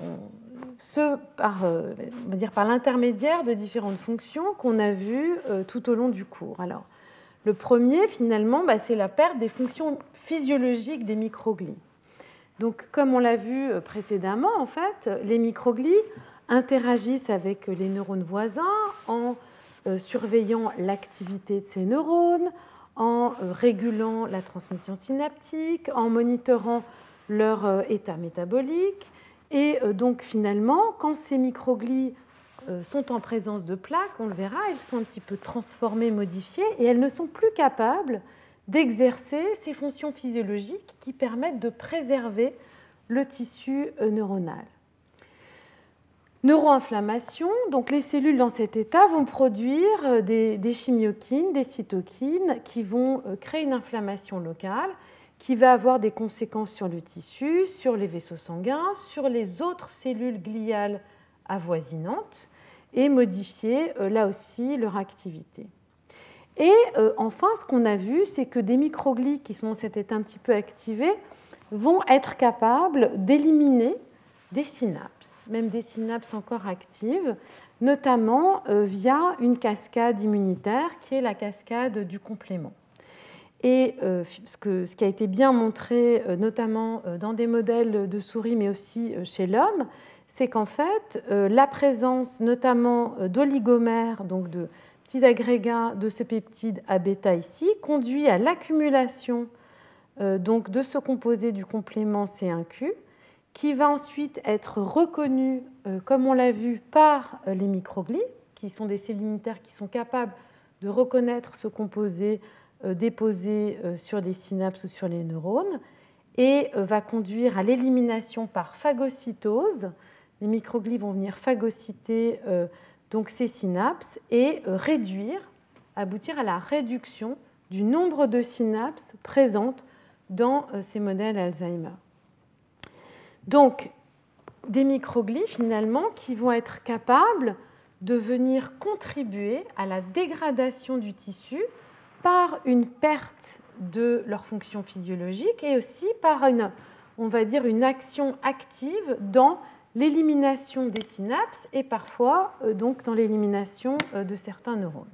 ce par, on par l'intermédiaire de différentes fonctions qu'on a vues tout au long du cours. Alors, le premier, finalement, bah, c'est la perte des fonctions physiologiques des microglies. Donc, comme on l'a vu précédemment, en fait, les microglies interagissent avec les neurones voisins en surveillant l'activité de ces neurones, en euh, régulant la transmission synaptique, en monitorant leur euh, état métabolique. Et euh, donc finalement, quand ces microglies sont en présence de plaques, on le verra, elles sont un petit peu transformées, modifiées, et elles ne sont plus capables d'exercer ces fonctions physiologiques qui permettent de préserver le tissu neuronal. Neuroinflammation, donc les cellules dans cet état vont produire euh, des, chimiokines, des cytokines qui vont euh, créer une inflammation locale qui va avoir des conséquences sur le tissu, sur les vaisseaux sanguins, sur les autres cellules gliales avoisinantes. et modifier là aussi leur activité. Et enfin, ce qu'on a vu, c'est que des microglies qui sont dans cet état un petit peu activés vont être capables d'éliminer des synapses, même des synapses encore actives, notamment via une cascade immunitaire qui est la cascade du complément. Et euh, ce, qui a été bien montré, euh, notamment euh, dans des modèles de souris, mais aussi chez l'homme, c'est qu'en fait, la présence notamment d'oligomères, donc de petits agrégats de ce peptide A bêta ici, conduit à l'accumulation donc de ce composé du complément C1Q, qui va ensuite être reconnu, comme on l'a vu, par les microglies, qui sont des cellules unitaires qui sont capables de reconnaître ce composé euh, déposé euh, sur des synapses ou sur les neurones et euh, va conduire à l'élimination par phagocytose. Les microglies vont venir phagocyter donc ces synapses et réduire, aboutir à la réduction du nombre de synapses présentes dans ces modèles Alzheimer. Donc, des microglies finalement qui vont être capables de venir contribuer à la dégradation du tissu par une perte de leur fonction physiologique et aussi par une action active dans l'élimination des synapses et parfois euh, donc dans l'élimination euh, de certains neurones.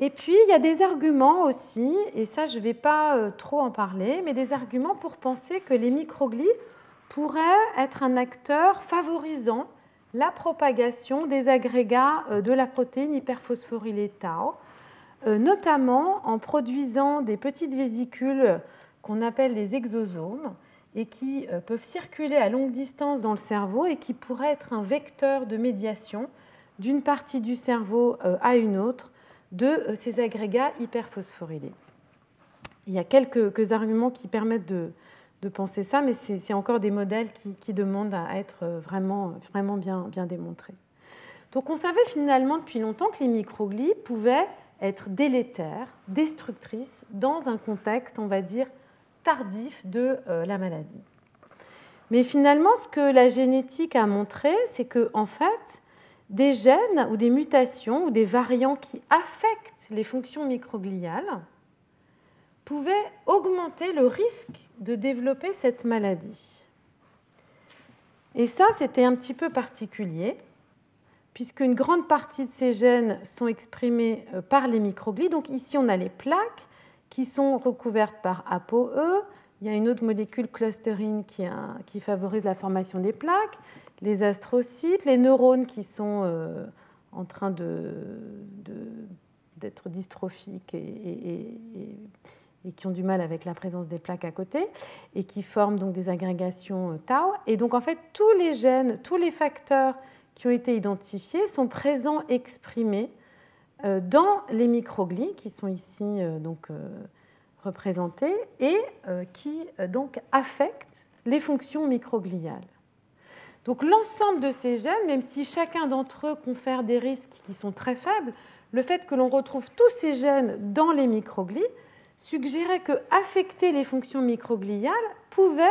Et puis, il y a des arguments aussi, et ça, je ne vais pas euh, trop en parler, mais des arguments pour penser que les microglies pourraient être un acteur favorisant la propagation des agrégats de la protéine hyperphosphorylée tau, euh, notamment en produisant des petites vésicules qu'on appelle les exosomes et qui euh, peuvent circuler à longue distance dans le cerveau et qui pourraient être un vecteur de médiation d'une partie du cerveau euh, à une autre de ces agrégats hyperphosphorylés. Il y a quelques arguments qui permettent de, penser ça, mais c'est encore des modèles qui, demandent à être vraiment, vraiment bien, bien démontrés. Donc on savait finalement depuis longtemps que les microglies pouvaient être délétère, destructrice dans un contexte, on va dire, tardif de euh, la maladie. Mais finalement, ce que la génétique a montré, c'est que en fait, des gènes ou des mutations ou des variants qui affectent les fonctions microgliales pouvaient augmenter le risque de développer cette maladie. Et ça, c'était un petit peu particulier puisqu'une grande partie de ces gènes sont exprimés euh, par les microglies. Donc ici, on a les plaques qui sont recouvertes par ApoE. Il y a une autre molécule clusterine qui, favorise la formation des plaques, les astrocytes, les neurones qui sont euh, en train d'être dystrophiques et, qui ont du mal avec la présence des plaques à côté et qui forment donc des agrégations euh, tau. Et donc en fait, tous les gènes, tous les facteurs qui ont été identifiés sont présents exprimés euh, dans les microglies qui sont ici donc représentés et qui donc affectent les fonctions microgliales. Donc l'ensemble de ces gènes, même si chacun d'entre eux confère des risques qui sont très faibles, le fait que l'on retrouve tous ces gènes dans les microglies suggérait que affecter les fonctions microgliales pouvait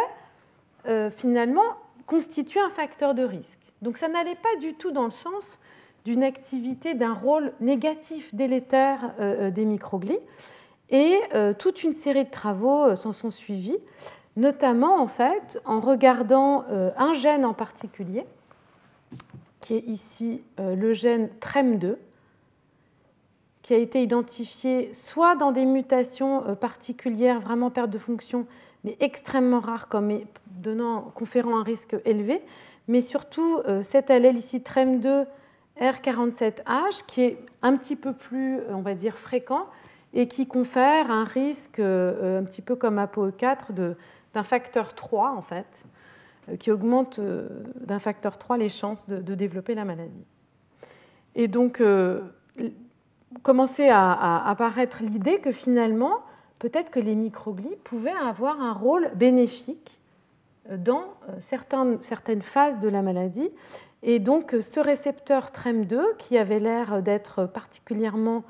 finalement constituer un facteur de risque. Donc ça n'allait pas du tout dans le sens d'une activité, d'un rôle négatif délétère euh, euh, des microglies. Et euh, toute une série de travaux s'en sont suivis, notamment en fait en regardant un gène en particulier, qui est ici le gène TREM2, qui a été identifié soit dans des mutations particulières, vraiment perte de fonction, mais extrêmement rares, comme donnant, conférant un risque élevé, mais surtout euh, cet allèle ici TREM2 R47H qui est un petit peu plus, on va dire, fréquent et qui confère un risque euh, un petit peu comme ApoE4 d'un facteur 3 en fait, euh, qui augmente d'un facteur 3 les chances de, développer la maladie. Et donc, commençait à apparaître l'idée que finalement, peut-être que les microglies pouvaient avoir un rôle bénéfique dans euh, certaines phases de la maladie. Et donc ce récepteur TREM2, qui avait l'air d'être particulièrement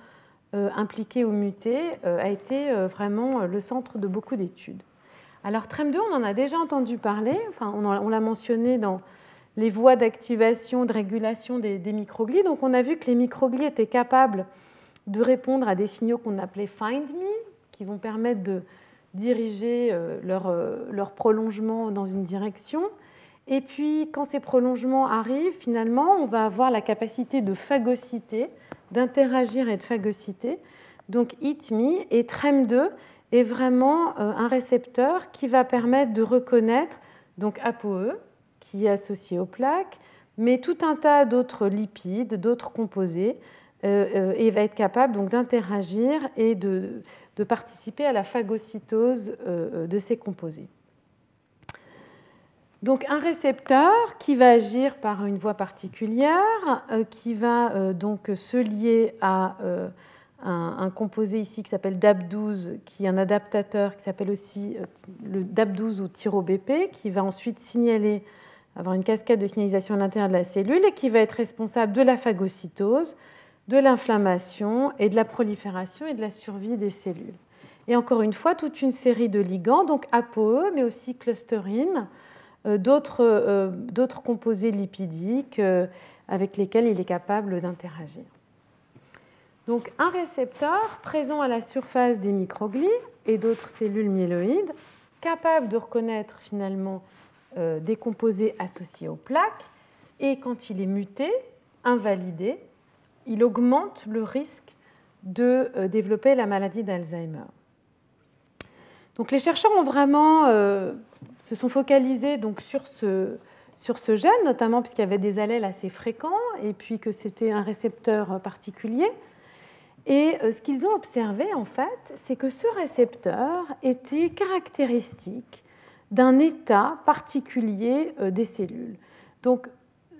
euh, impliqué ou muté, euh, a été vraiment le centre de beaucoup d'études. Alors TREM2, on en a déjà entendu parler, enfin, on l'a mentionné dans les voies d'activation, de régulation des, microglies. Donc on a vu que les microglies étaient capables de répondre à des signaux qu'on appelait find me, qui vont permettre de diriger euh, leur, euh, leur, prolongement dans une direction. Et puis, quand ces prolongements arrivent, finalement, on va avoir la capacité de phagocyter, d'interagir et de phagocyter. Donc, me et TREM2 est vraiment euh, un récepteur qui va permettre de reconnaître donc ApoE, qui est associé aux plaques, mais tout un tas d'autres lipides, d'autres composés, et va être capable donc d'interagir et de, de participer à la phagocytose euh, euh, de ces composés. Donc un récepteur qui va agir par une voie particulière, euh, qui va donc se lier à un, composé ici qui s'appelle DAP12, qui est un adaptateur qui s'appelle aussi le DAP12 ou TYRO-BP, qui va ensuite signaler, avoir une cascade de signalisation à l'intérieur de la cellule et qui va être responsable de la phagocytose, de l'inflammation et de la prolifération et de la survie des cellules. Et encore une fois, toute une série de ligands, donc ApoE, mais aussi clusterine, euh, euh, d'autres composés lipidiques euh, avec lesquels il est capable d'interagir. Donc un récepteur présent à la surface des microglies et d'autres cellules myéloïdes, capable de reconnaître finalement des composés associés aux plaques, et quand il est muté, invalidé, il augmente le risque de euh, développer la maladie d'Alzheimer. Donc les chercheurs ont vraiment, euh, se sont focalisés sur ce, sur ce gène, notamment puisqu'il y avait des allèles assez fréquents et puis que c'était un récepteur particulier. Et euh, ce qu'ils ont observé, en fait, c'est que ce récepteur était caractéristique d'un état particulier des cellules. Donc,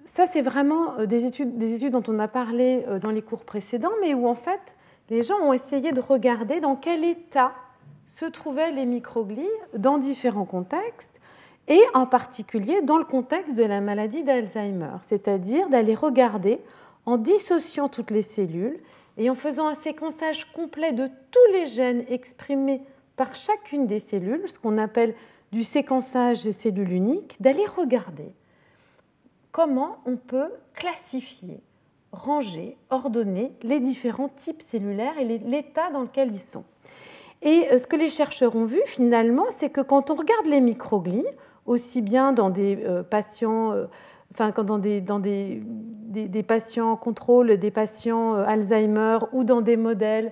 ça, c'est vraiment euh, des études, des études dont on a parlé euh, dans les cours précédents, mais où en fait, les gens ont essayé de regarder dans quel état se trouvaient les microglies dans différents contextes, et en particulier dans le contexte de la maladie d'Alzheimer, c'est-à-dire d'aller regarder en dissociant toutes les cellules et en faisant un séquençage complet de tous les gènes exprimés par chacune des cellules, ce qu'on appelle du séquençage de cellules uniques, d'aller regarder comment on peut classifier, ranger, ordonner les différents types cellulaires et l'état dans lequel ils sont. Et euh, ce que les chercheurs ont vu finalement, c'est que quand on regarde les microglies, aussi bien dans des euh, patients, euh, enfin dans des, dans des, patients contrôle, des patients Alzheimer ou dans des modèles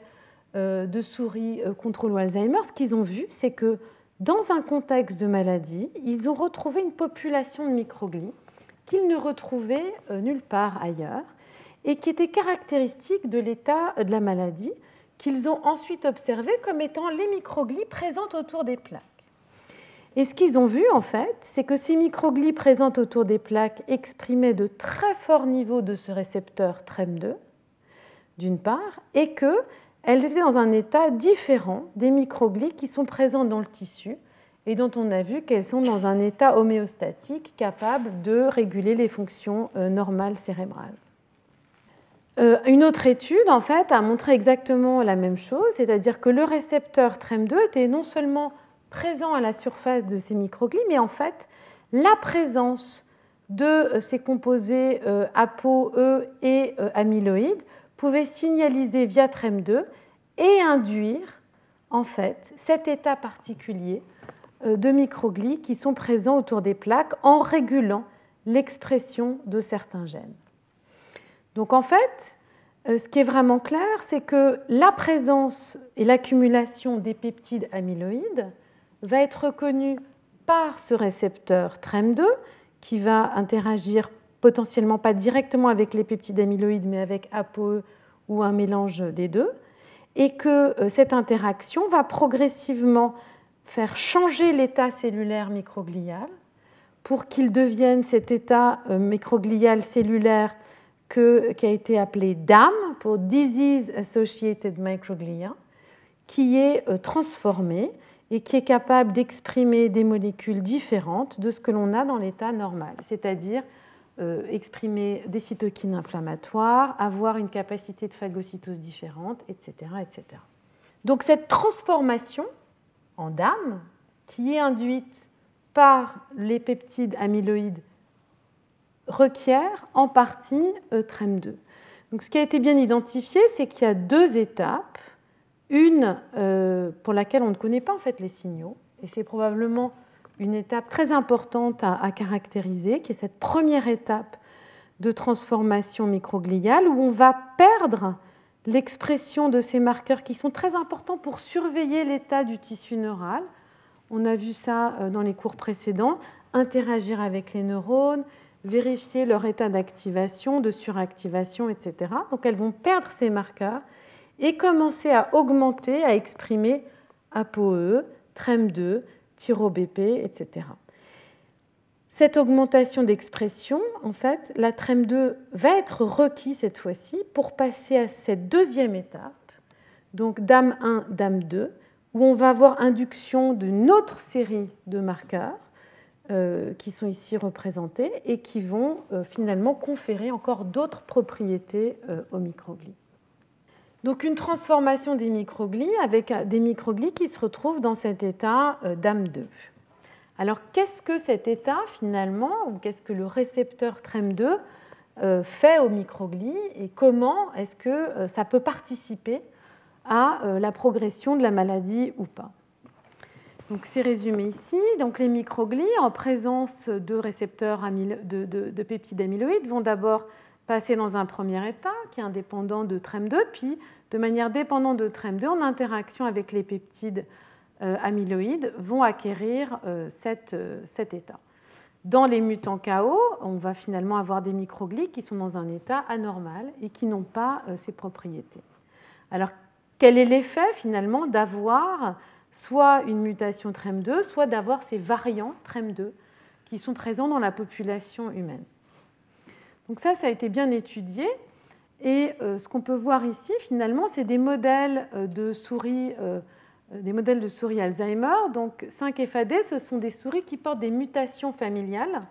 de souris contrôle ou Alzheimer, ce qu'ils ont vu, c'est que dans un contexte de maladie, ils ont retrouvé une population de microglies qu'ils ne retrouvaient euh, nulle part ailleurs et qui était caractéristique de l'état de la maladie qu'ils ont ensuite observé comme étant les microglies présentes autour des plaques. Et ce qu'ils ont vu, en fait, c'est que ces microglies présentes autour des plaques exprimaient de très forts niveaux de ce récepteur TREM2, d'une part, et qu'elles étaient dans un état différent des microglies qui sont présentes dans le tissu, et dont on a vu qu'elles sont dans un état homéostatique capable de réguler les fonctions euh, normales cérébrales. Euh, une autre étude, en fait, a montré exactement la même chose, c'est-à-dire que le récepteur TREM2 était non seulement présent à la surface de ces microglies, mais en fait, la présence de euh, ces composés ApoE et amyloïdes pouvait signaliser via TREM2 et induire, en fait, cet état particulier euh, de microglies qui sont présents autour des plaques en régulant l'expression de certains gènes. Donc en fait, euh, ce qui est vraiment clair, c'est que la présence et l'accumulation des peptides amyloïdes va être reconnue par ce récepteur TREM2 qui va interagir potentiellement pas directement avec les peptides amyloïdes mais avec ApoE ou un mélange des deux, et que euh, cette interaction va progressivement faire changer l'état cellulaire microglial pour qu'il devienne cet état euh, microglial cellulaire qui a été appelé DAM pour Disease Associated Microglia, qui est euh, transformé et qui est capable d'exprimer des molécules différentes de ce que l'on a dans l'état normal, c'est-à-dire euh, exprimer des cytokines inflammatoires, avoir une capacité de phagocytose différente, etc. etc. Donc cette transformation en dame qui est induite par les peptides amyloïdes requiert en partie TREM2. Donc, ce qui a été bien identifié, c'est qu'il y a deux étapes. Une pour laquelle on ne connaît pas en fait les signaux, et c'est probablement une étape très importante à, caractériser, qui est cette première étape de transformation microgliale, où on va perdre l'expression de ces marqueurs qui sont très importants pour surveiller l'état du tissu neural. On a vu ça euh, dans les cours précédents, interagir avec les neurones, vérifier leur état d'activation, de suractivation, etc. Donc elles vont perdre ces marqueurs et commencer à augmenter, à exprimer ApoE, TREM2, TYRO-BP, etc. Cette augmentation d'expression, en fait, la TREM2 va être requise cette fois-ci pour passer à cette deuxième étape, donc DAM1, DAM2, où on va avoir induction d'une autre série de marqueurs euh, qui sont ici représentés et qui vont euh, finalement conférer encore d'autres propriétés euh, aux microglies. Donc une transformation des microglies avec des microglies qui se retrouvent dans cet état DAM2. Alors qu'est-ce que cet état finalement, ou qu'est-ce que le récepteur TREM2 euh, fait aux microglies et comment est-ce que euh, ça peut participer à euh, la progression de la maladie ou pas? Donc c'est résumé ici. Donc les microglies, en présence de récepteurs de, de, amyloïdes, vont d'abord passer dans un premier état qui est indépendant de TREM2, puis de manière dépendante de TREM2 en interaction avec les peptides euh, amyloïdes vont acquérir euh, euh, cet état. Dans les mutants KO, on va finalement avoir des microglies qui sont dans un état anormal et qui n'ont pas ces propriétés. Alors, quel est l'effet finalement d'avoir soit une mutation TREM2, soit d'avoir ces variants TREM2 qui sont présents dans la population humaine? Donc ça, ça a été bien étudié. Et ce qu'on peut voir ici, finalement, c'est des modèles de souris euh, des modèles de souris Alzheimer. Donc 5 FAD, ce sont des souris qui portent des mutations familiales.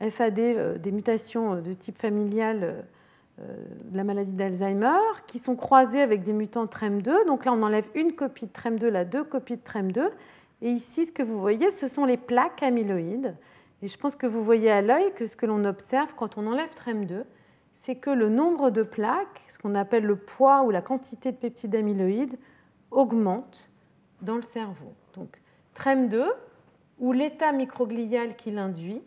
FAD, euh, des mutations de type familial de la maladie d'Alzheimer, qui sont croisées avec des mutants TREM2. Donc là, on enlève une copie de TREM2, là, deux copies de TREM2. Et ici, ce que vous voyez, ce sont les plaques amyloïdes. Et je pense que vous voyez à l'œil que ce que l'on observe quand on enlève TREM2, c'est que le nombre de plaques, ce qu'on appelle le poids ou la quantité de peptides amyloïdes, augmente dans le cerveau. Donc, TREM2, ou l'état microglial qui l'induit,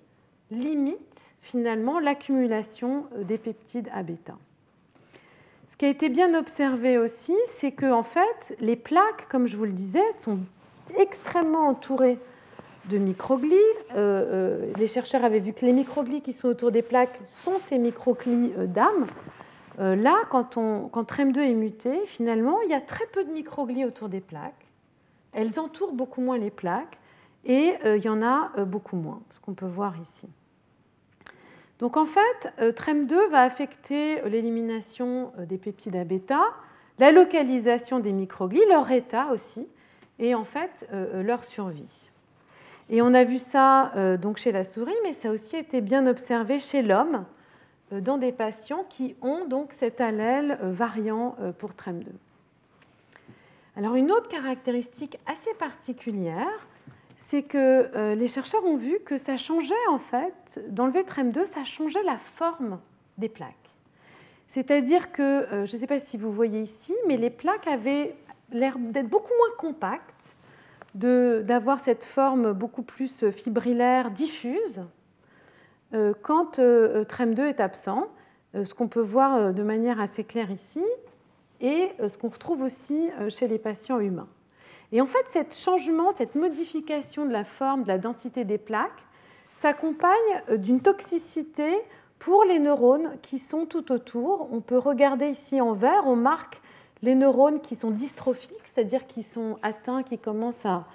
limite finalement l'accumulation euh, des peptides à bêta. Ce qui a été bien observé aussi, c'est que en fait, les plaques, comme je vous le disais, sont extrêmement entourées de microglies. Euh, euh, les chercheurs avaient vu que les microglies qui sont autour des plaques sont ces microglies d'âme. là, quand, on, quand TREM2 est muté, finalement, il y a très peu de microglies autour des plaques elles entourent beaucoup moins les plaques et euh, il y en a euh, beaucoup moins, ce qu'on peut voir ici. Donc en fait, euh, TREM2 va affecter l'élimination des peptides à bêta, la localisation des microglies, leur état aussi, et en fait leur survie. Et on a vu ça donc chez la souris, mais ça a aussi été bien observé chez l'homme dans des patients qui ont donc cet allèle variant pour TREM2. Alors une autre caractéristique assez particulière, c'est que euh, les chercheurs ont vu que ça changeait en fait, dans le VTREM2, ça changeait la forme des plaques. C'est-à-dire que, euh, je ne sais pas si vous voyez ici, mais les plaques avaient l'air d'être beaucoup moins compactes, d'avoir cette forme beaucoup plus fibrillaire, diffuse, euh, quand TREM2 est absent, ce qu'on peut voir de manière assez claire ici et euh, ce qu'on retrouve aussi euh, chez les patients humains. Et en fait, ce changement, cette modification de la forme, de la densité des plaques, s'accompagne euh, d'une toxicité pour les neurones qui sont tout autour. On peut regarder ici en vert, on marque les neurones qui sont dystrophiques, c'est-à-dire qui sont atteints, qui commencent à,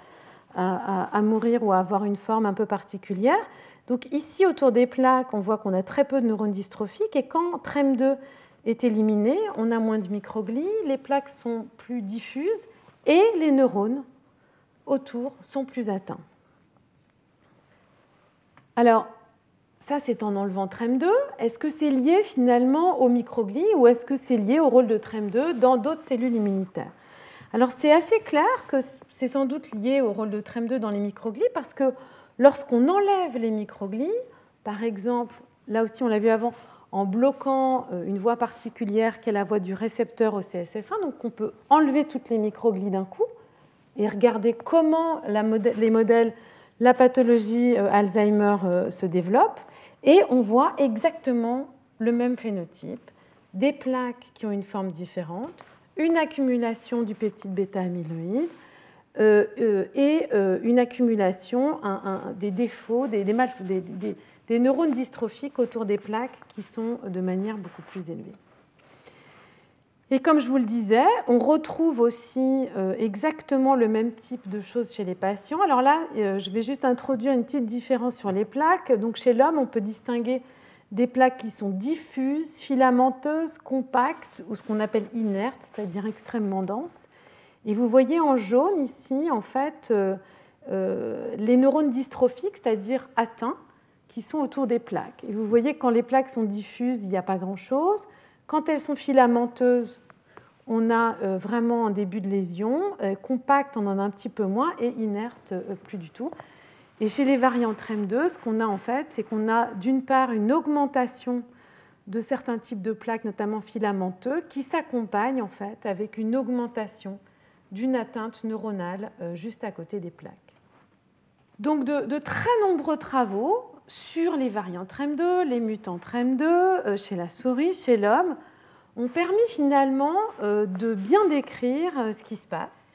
mourir ou à avoir une forme un peu particulière. Donc ici, autour des plaques, on voit qu'on a très peu de neurones dystrophiques. Et quand TREM2 est éliminé, on a moins de microglies, les plaques sont plus diffuses et les neurones autour sont plus atteints. Alors, ça c'est en enlevant TREM2. Est-ce que c'est lié finalement aux microglies ou est-ce que c'est lié au rôle de TREM2 dans d'autres cellules immunitaires? Alors c'est assez clair que c'est sans doute lié au rôle de TREM2 dans les microglies parce que lorsqu'on enlève les microglies, par exemple là aussi on l'a vu avant, en bloquant une voie particulière qui est la voie du récepteur au CSF1. Donc on peut enlever toutes les microglies d'un coup et regarder comment les modèles, la pathologie Alzheimer se développe. Et on voit exactement le même phénotype, des plaques qui ont une forme différente, une accumulation du peptide bêta-amyloïde euh, euh, et euh, une accumulation des défauts, des, des, neurones dystrophiques autour des plaques qui sont de manière beaucoup plus élevée. Et comme je vous le disais, on retrouve aussi exactement le même type de choses chez les patients. Alors là, je vais juste introduire une petite différence sur les plaques. Donc chez l'homme, on peut distinguer des plaques qui sont diffuses, filamenteuses, compactes ou ce qu'on appelle inertes, c'est-à-dire extrêmement denses. Et vous voyez en jaune ici, en fait, euh, euh, les neurones dystrophiques, c'est-à-dire atteints, qui sont autour des plaques. Et vous voyez que quand les plaques sont diffuses, il n'y a pas grand-chose. Quand elles sont filamenteuses, on a euh, vraiment un début de lésion. compactes, on en a un petit peu moins, et inertes, plus du tout. Et chez les variants TREM2, ce qu'on a en fait, c'est qu'on a d'une part une augmentation de certains types de plaques, notamment filamenteux, qui s'accompagnent en fait avec une augmentation d'une atteinte neuronale euh, juste à côté des plaques. Donc de, très nombreux travaux sur les variants TREM2, les mutants TREM2 euh, chez la souris, chez l'homme, ont permis finalement euh, de bien décrire ce qui se passe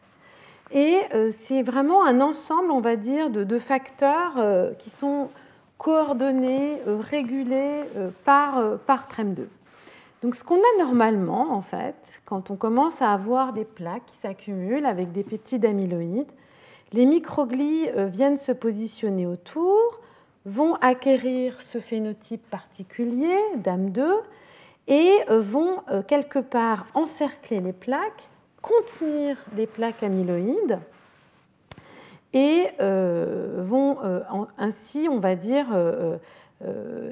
et euh, c'est vraiment un ensemble, on va dire, de, facteurs euh, qui sont coordonnés, euh, régulés par, par TREM2. Donc ce qu'on a normalement, en fait, quand on commence à avoir des plaques qui s'accumulent avec des peptides amyloïdes, les microglies viennent se positionner autour, vont acquérir ce phénotype particulier, DAM2, et vont quelque part encercler les plaques contenir les plaques amyloïdes et euh, vont euh, ainsi, on va dire, euh,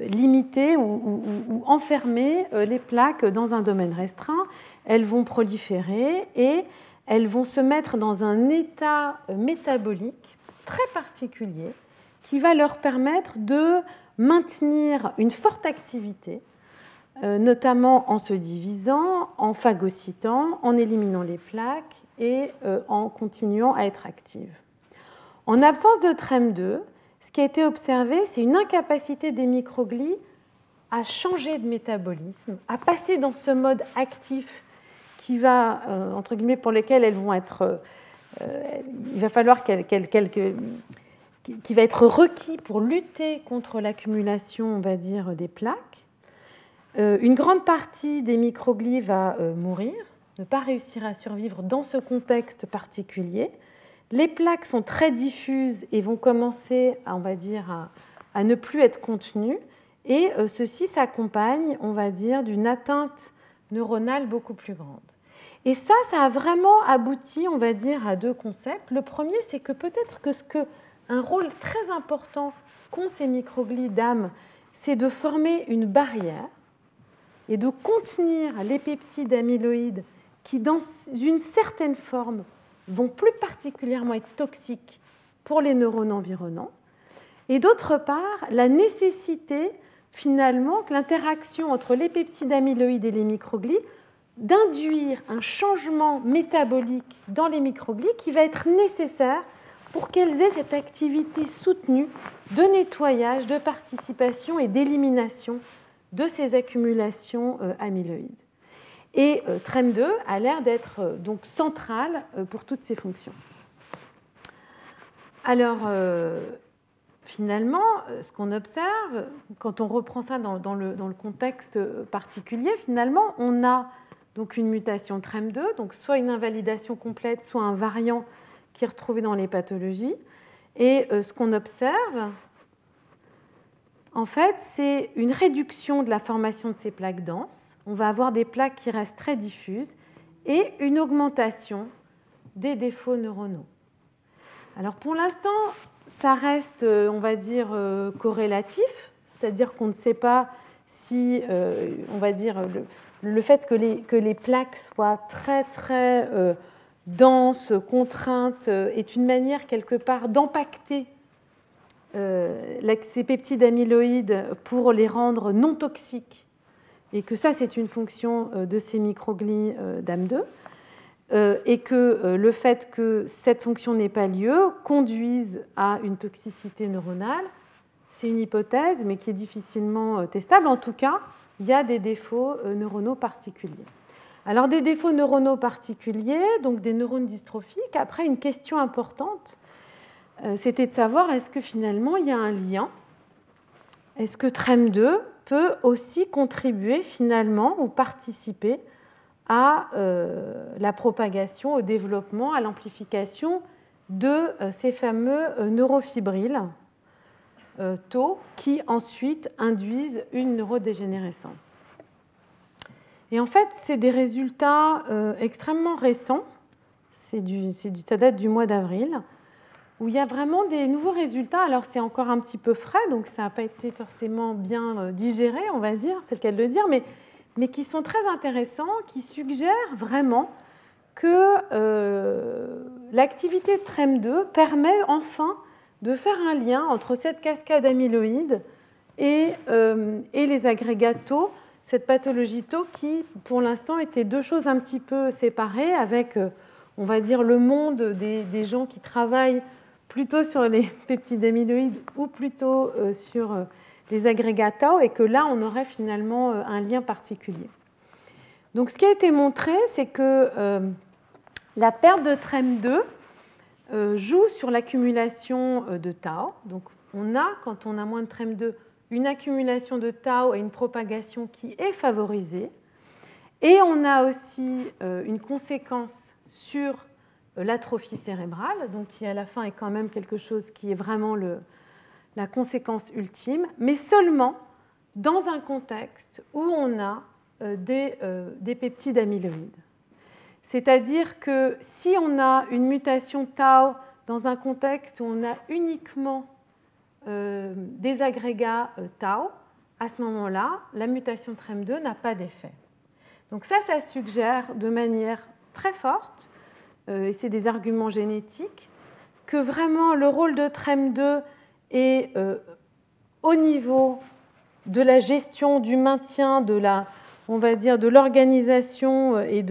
limiter ou, enfermer les plaques dans un domaine restreint. Elles vont proliférer et elles vont se mettre dans un état métabolique très particulier qui va leur permettre de maintenir une forte activité euh, notamment en se divisant, en phagocytant, en éliminant les plaques et euh, en continuant à être active. En absence de TREM2, ce qui a été observé, c'est une incapacité des microglies à changer de métabolisme, à passer dans ce mode actif qui va, euh, entre guillemets, pour lequel elles vont être, il va falloir qu'elles, qui va être requis pour lutter contre l'accumulation, on va dire, des plaques. Euh, une grande partie des microglies va euh, mourir, ne pas réussir à survivre dans ce contexte particulier. Les plaques sont très diffuses et vont commencer, on va dire, à, ne plus être contenues. Et euh, ceci s'accompagne, on va dire, d'une atteinte neuronale beaucoup plus grande. Et ça, ça a vraiment abouti, on va dire, à deux concepts. Le premier, c'est que peut-être que ce que un rôle très important qu'ont ces microglies d'âme, c'est de former une barrière et de contenir les peptides amyloïdes qui, dans une certaine forme, vont plus particulièrement être toxiques pour les neurones environnants. Et d'autre part, la nécessité, finalement, que l'interaction entre les peptides amyloïdes et les microglies d'induire un changement métabolique dans les microglies qui va être nécessaire pour qu'elles aient cette activité soutenue de nettoyage, de participation et d'élimination de ces accumulations euh, amyloïdes. Et euh, TREM2 a l'air d'être euh, donc central pour toutes ces fonctions. Alors, finalement, ce qu'on observe, quand on reprend ça dans, le, dans, le, contexte particulier, finalement, on a donc une mutation TREM2, donc soit une invalidation complète, soit un variant qui est retrouvé dans les pathologies. Et ce qu'on observe, en fait, c'est une réduction de la formation de ces plaques denses. On va avoir des plaques qui restent très diffuses et une augmentation des défauts neuronaux. Alors pour l'instant, ça reste, euh, on va dire, euh, corrélatif, c'est-à-dire qu'on ne sait pas si, euh, on va dire, le, fait que les, que les, plaques soient très très denses, contraintes, est une manière quelque part d'impacter ces peptides amyloïdes pour les rendre non toxiques, et que ça, c'est une fonction de ces microglies d'AM2, et que le fait que cette fonction n'ait pas lieu conduise à une toxicité neuronale, c'est une hypothèse, mais qui est difficilement testable. En tout cas, il y a des défauts neuronaux particuliers. Alors des défauts neuronaux particuliers, donc des neurones dystrophiques. Après, une question importante, euh, c'était de savoir est-ce que finalement il y a un lien? Est-ce que TREM2 peut aussi contribuer finalement ou participer à euh, la propagation, au développement, à l'amplification de euh, ces fameux neurofibrilles taux qui ensuite induisent une neurodégénérescence? Et en fait, c'est des résultats euh, extrêmement récents. Ça date du mois d'avril, où il y a vraiment des nouveaux résultats. Alors, c'est encore un petit peu frais, donc ça n'a pas été forcément bien euh, digéré, on va dire, c'est le cas de le dire, mais, mais qui sont très intéressants, qui suggèrent vraiment que euh, l'activité de TREM2 permet enfin de faire un lien entre cette cascade amyloïde et, et les agrégats cette pathologie tau qui, pour l'instant, était deux choses un petit peu séparées avec, euh, on va dire, le monde des, gens qui travaillent plutôt sur les peptides amyloïdes ou plutôt euh, sur euh, les agrégats tau, et que là, on aurait finalement un lien particulier. Donc, ce qui a été montré, c'est que la perte de TREM2 joue sur l'accumulation de tau. Donc, on a, quand on a moins de TREM2, une accumulation de tau et une propagation qui est favorisée. Et on a aussi euh, une conséquence sur euh, l'atrophie cérébrale, donc qui à la fin est quand même quelque chose qui est vraiment le, la conséquence ultime, mais seulement dans un contexte où on a euh, des, des peptides amyloïdes. C'est-à-dire que si on a une mutation tau dans un contexte où on a uniquement euh, des agrégats euh, tau, à ce moment-là, la mutation TREM2 n'a pas d'effet. Donc ça, ça suggère de manière très forte, euh, et c'est des arguments génétiques, que vraiment le rôle de TREM2 est au niveau de la gestion, du maintien, de la, on va dire, de l'organisation et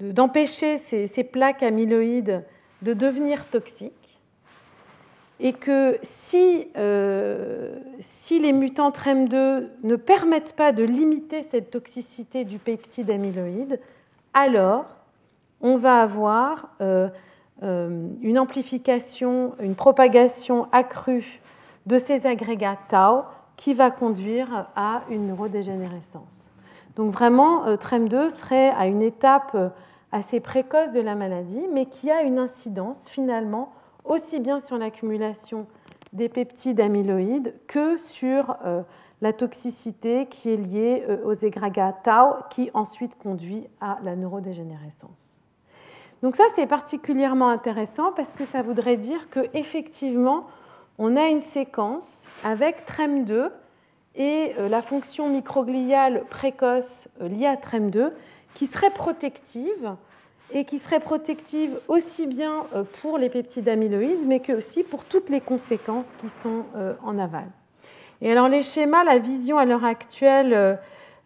d'empêcher ces, plaques amyloïdes de devenir toxiques. Et que si, euh, si les mutants TREM2 ne permettent pas de limiter cette toxicité du peptide amyloïde, alors on va avoir euh, euh, une amplification, une propagation accrue de ces agrégats tau qui va conduire à une neurodégénérescence. Donc vraiment, TREM2 serait à une étape assez précoce de la maladie, mais qui a une incidence finalement aussi bien sur l'accumulation des peptides amyloïdes que sur euh, la toxicité qui est liée euh, aux égrégats tau qui ensuite conduit à la neurodégénérescence. Donc ça c'est particulièrement intéressant parce que ça voudrait dire qu'effectivement on a une séquence avec TREM2 et euh, la fonction microgliale précoce liée à TREM2 qui serait protective et qui serait protective aussi bien euh, pour les peptides amyloïdes, mais que aussi pour toutes les conséquences qui sont euh, en aval. Et alors les schémas, la vision à l'heure actuelle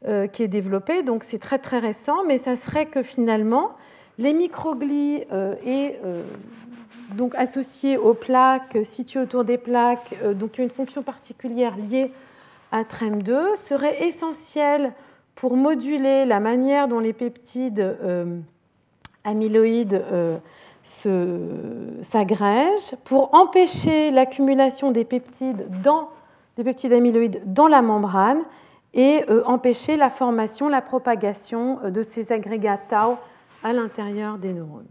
euh, qui est développée, donc c'est très très récent, mais ça serait que finalement les microglies et donc associés aux plaques, situées autour des plaques, donc qui ont une fonction particulière liée à TREM2, seraient essentiels pour moduler la manière dont les peptides amyloïdes euh, s'agrègent pour empêcher l'accumulation des peptides, amyloïdes dans la membrane et euh, empêcher la formation, la propagation euh, de ces agrégats tau à l'intérieur des neurones.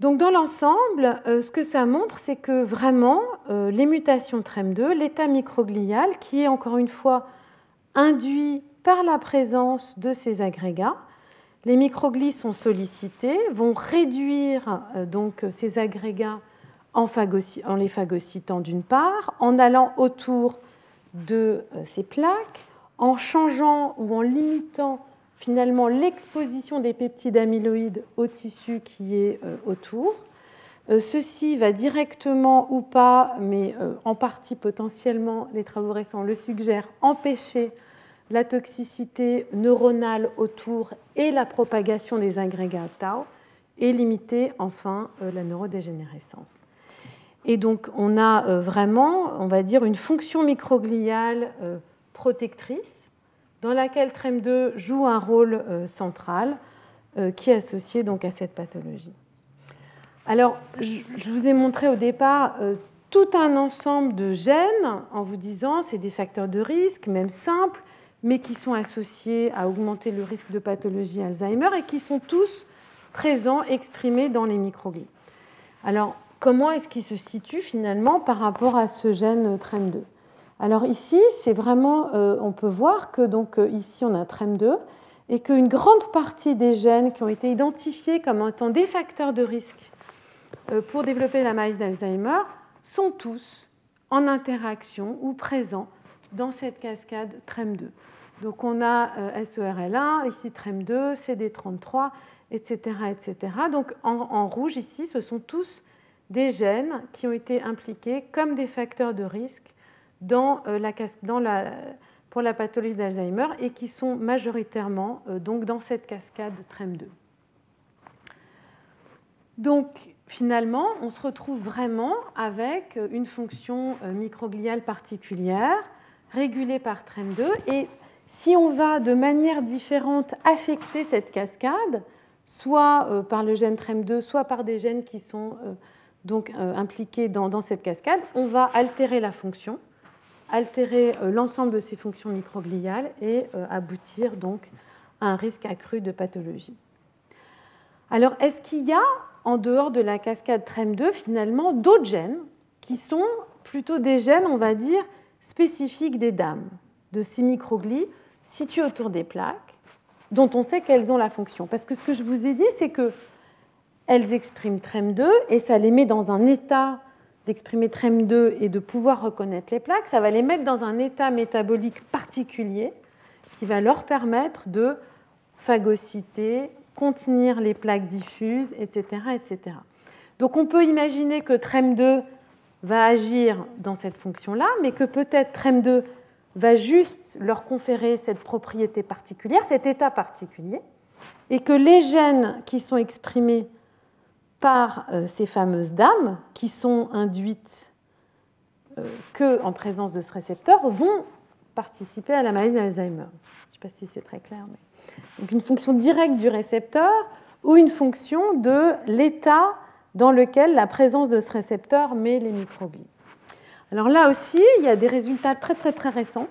Donc dans l'ensemble, ce que ça montre, c'est que vraiment, les mutations TREM2, l'état microglial, qui est encore une fois induit par la présence de ces agrégats, les microglies sont sollicités, vont réduire euh, donc ces agrégats en, les phagocytant d'une part, en allant autour de euh, ces plaques, en changeant ou en limitant finalement l'exposition des peptides amyloïdes au tissu qui est euh, autour, Euh, ceci va directement ou pas, mais euh, en partie potentiellement, les travaux récents le suggèrent, empêcher la toxicité neuronale autour et la propagation des agrégats tau et limiter enfin la neurodégénérescence. Et donc on a vraiment, on va dire, une fonction microgliale protectrice dans laquelle TREM2 joue un rôle central qui est associé donc à cette pathologie. Alors, je vous ai montré au départ euh, tout un ensemble de gènes en vous disant c'est des facteurs de risque, même simples, mais qui sont associés à augmenter le risque de pathologie Alzheimer et qui sont tous présents, exprimés dans les microglies. Alors, comment est-ce qu'ils se situent finalement par rapport à ce gène TREM2 Alors ici, c'est vraiment, euh, on peut voir que donc euh, ici on a TREM2 et qu'une grande partie des gènes qui ont été identifiés comme étant des facteurs de risque euh, pour développer la maladie d'Alzheimer sont tous en interaction ou présents dans cette cascade TREM2. Donc on a euh, SORL1, ici TREM2, CD33, etc. etc. Donc en, rouge ici, ce sont tous des gènes qui ont été impliqués comme des facteurs de risque euh, dans la, pour la pathologie d'Alzheimer et qui sont majoritairement donc dans cette cascade TREM2. Donc finalement, on se retrouve vraiment avec une fonction euh, microgliale particulière régulée par TREM2. Et si on va de manière différente affecter cette cascade, soit euh, par le gène TREM2, soit par des gènes qui sont euh, donc impliqués dans, cette cascade, on va altérer la fonction, altérer l'ensemble de ces fonctions microgliales et aboutir donc à un risque accru de pathologie. Alors, est-ce qu'il y a en dehors de la cascade TREM2, finalement, d'autres gènes qui sont plutôt des gènes, on va dire, spécifiques des dames, de ces microglies situées autour des plaques, dont on sait qu'elles ont la fonction? Parce que ce que je vous ai dit, c'est que elles expriment TREM2 et ça les met dans un état d'exprimer TREM2 et de pouvoir reconnaître les plaques, ça va les mettre dans un état métabolique particulier qui va leur permettre de phagocyter, contenir les plaques diffuses, etc. etc. Donc on peut imaginer que TREM2 va agir dans cette fonction-là, mais que peut-être TREM2 va juste leur conférer cette propriété particulière, cet état particulier, et que les gènes qui sont exprimés par euh, ces fameuses dames, qui sont induites euh, que en présence de ce récepteur, vont participer à la maladie d'Alzheimer. Je ne sais pas si c'est très clair. Mais... Donc une fonction directe du récepteur ou une fonction de l'état dans lequel la présence de ce récepteur met les microglies. Alors là aussi, il y a des résultats très très très récents,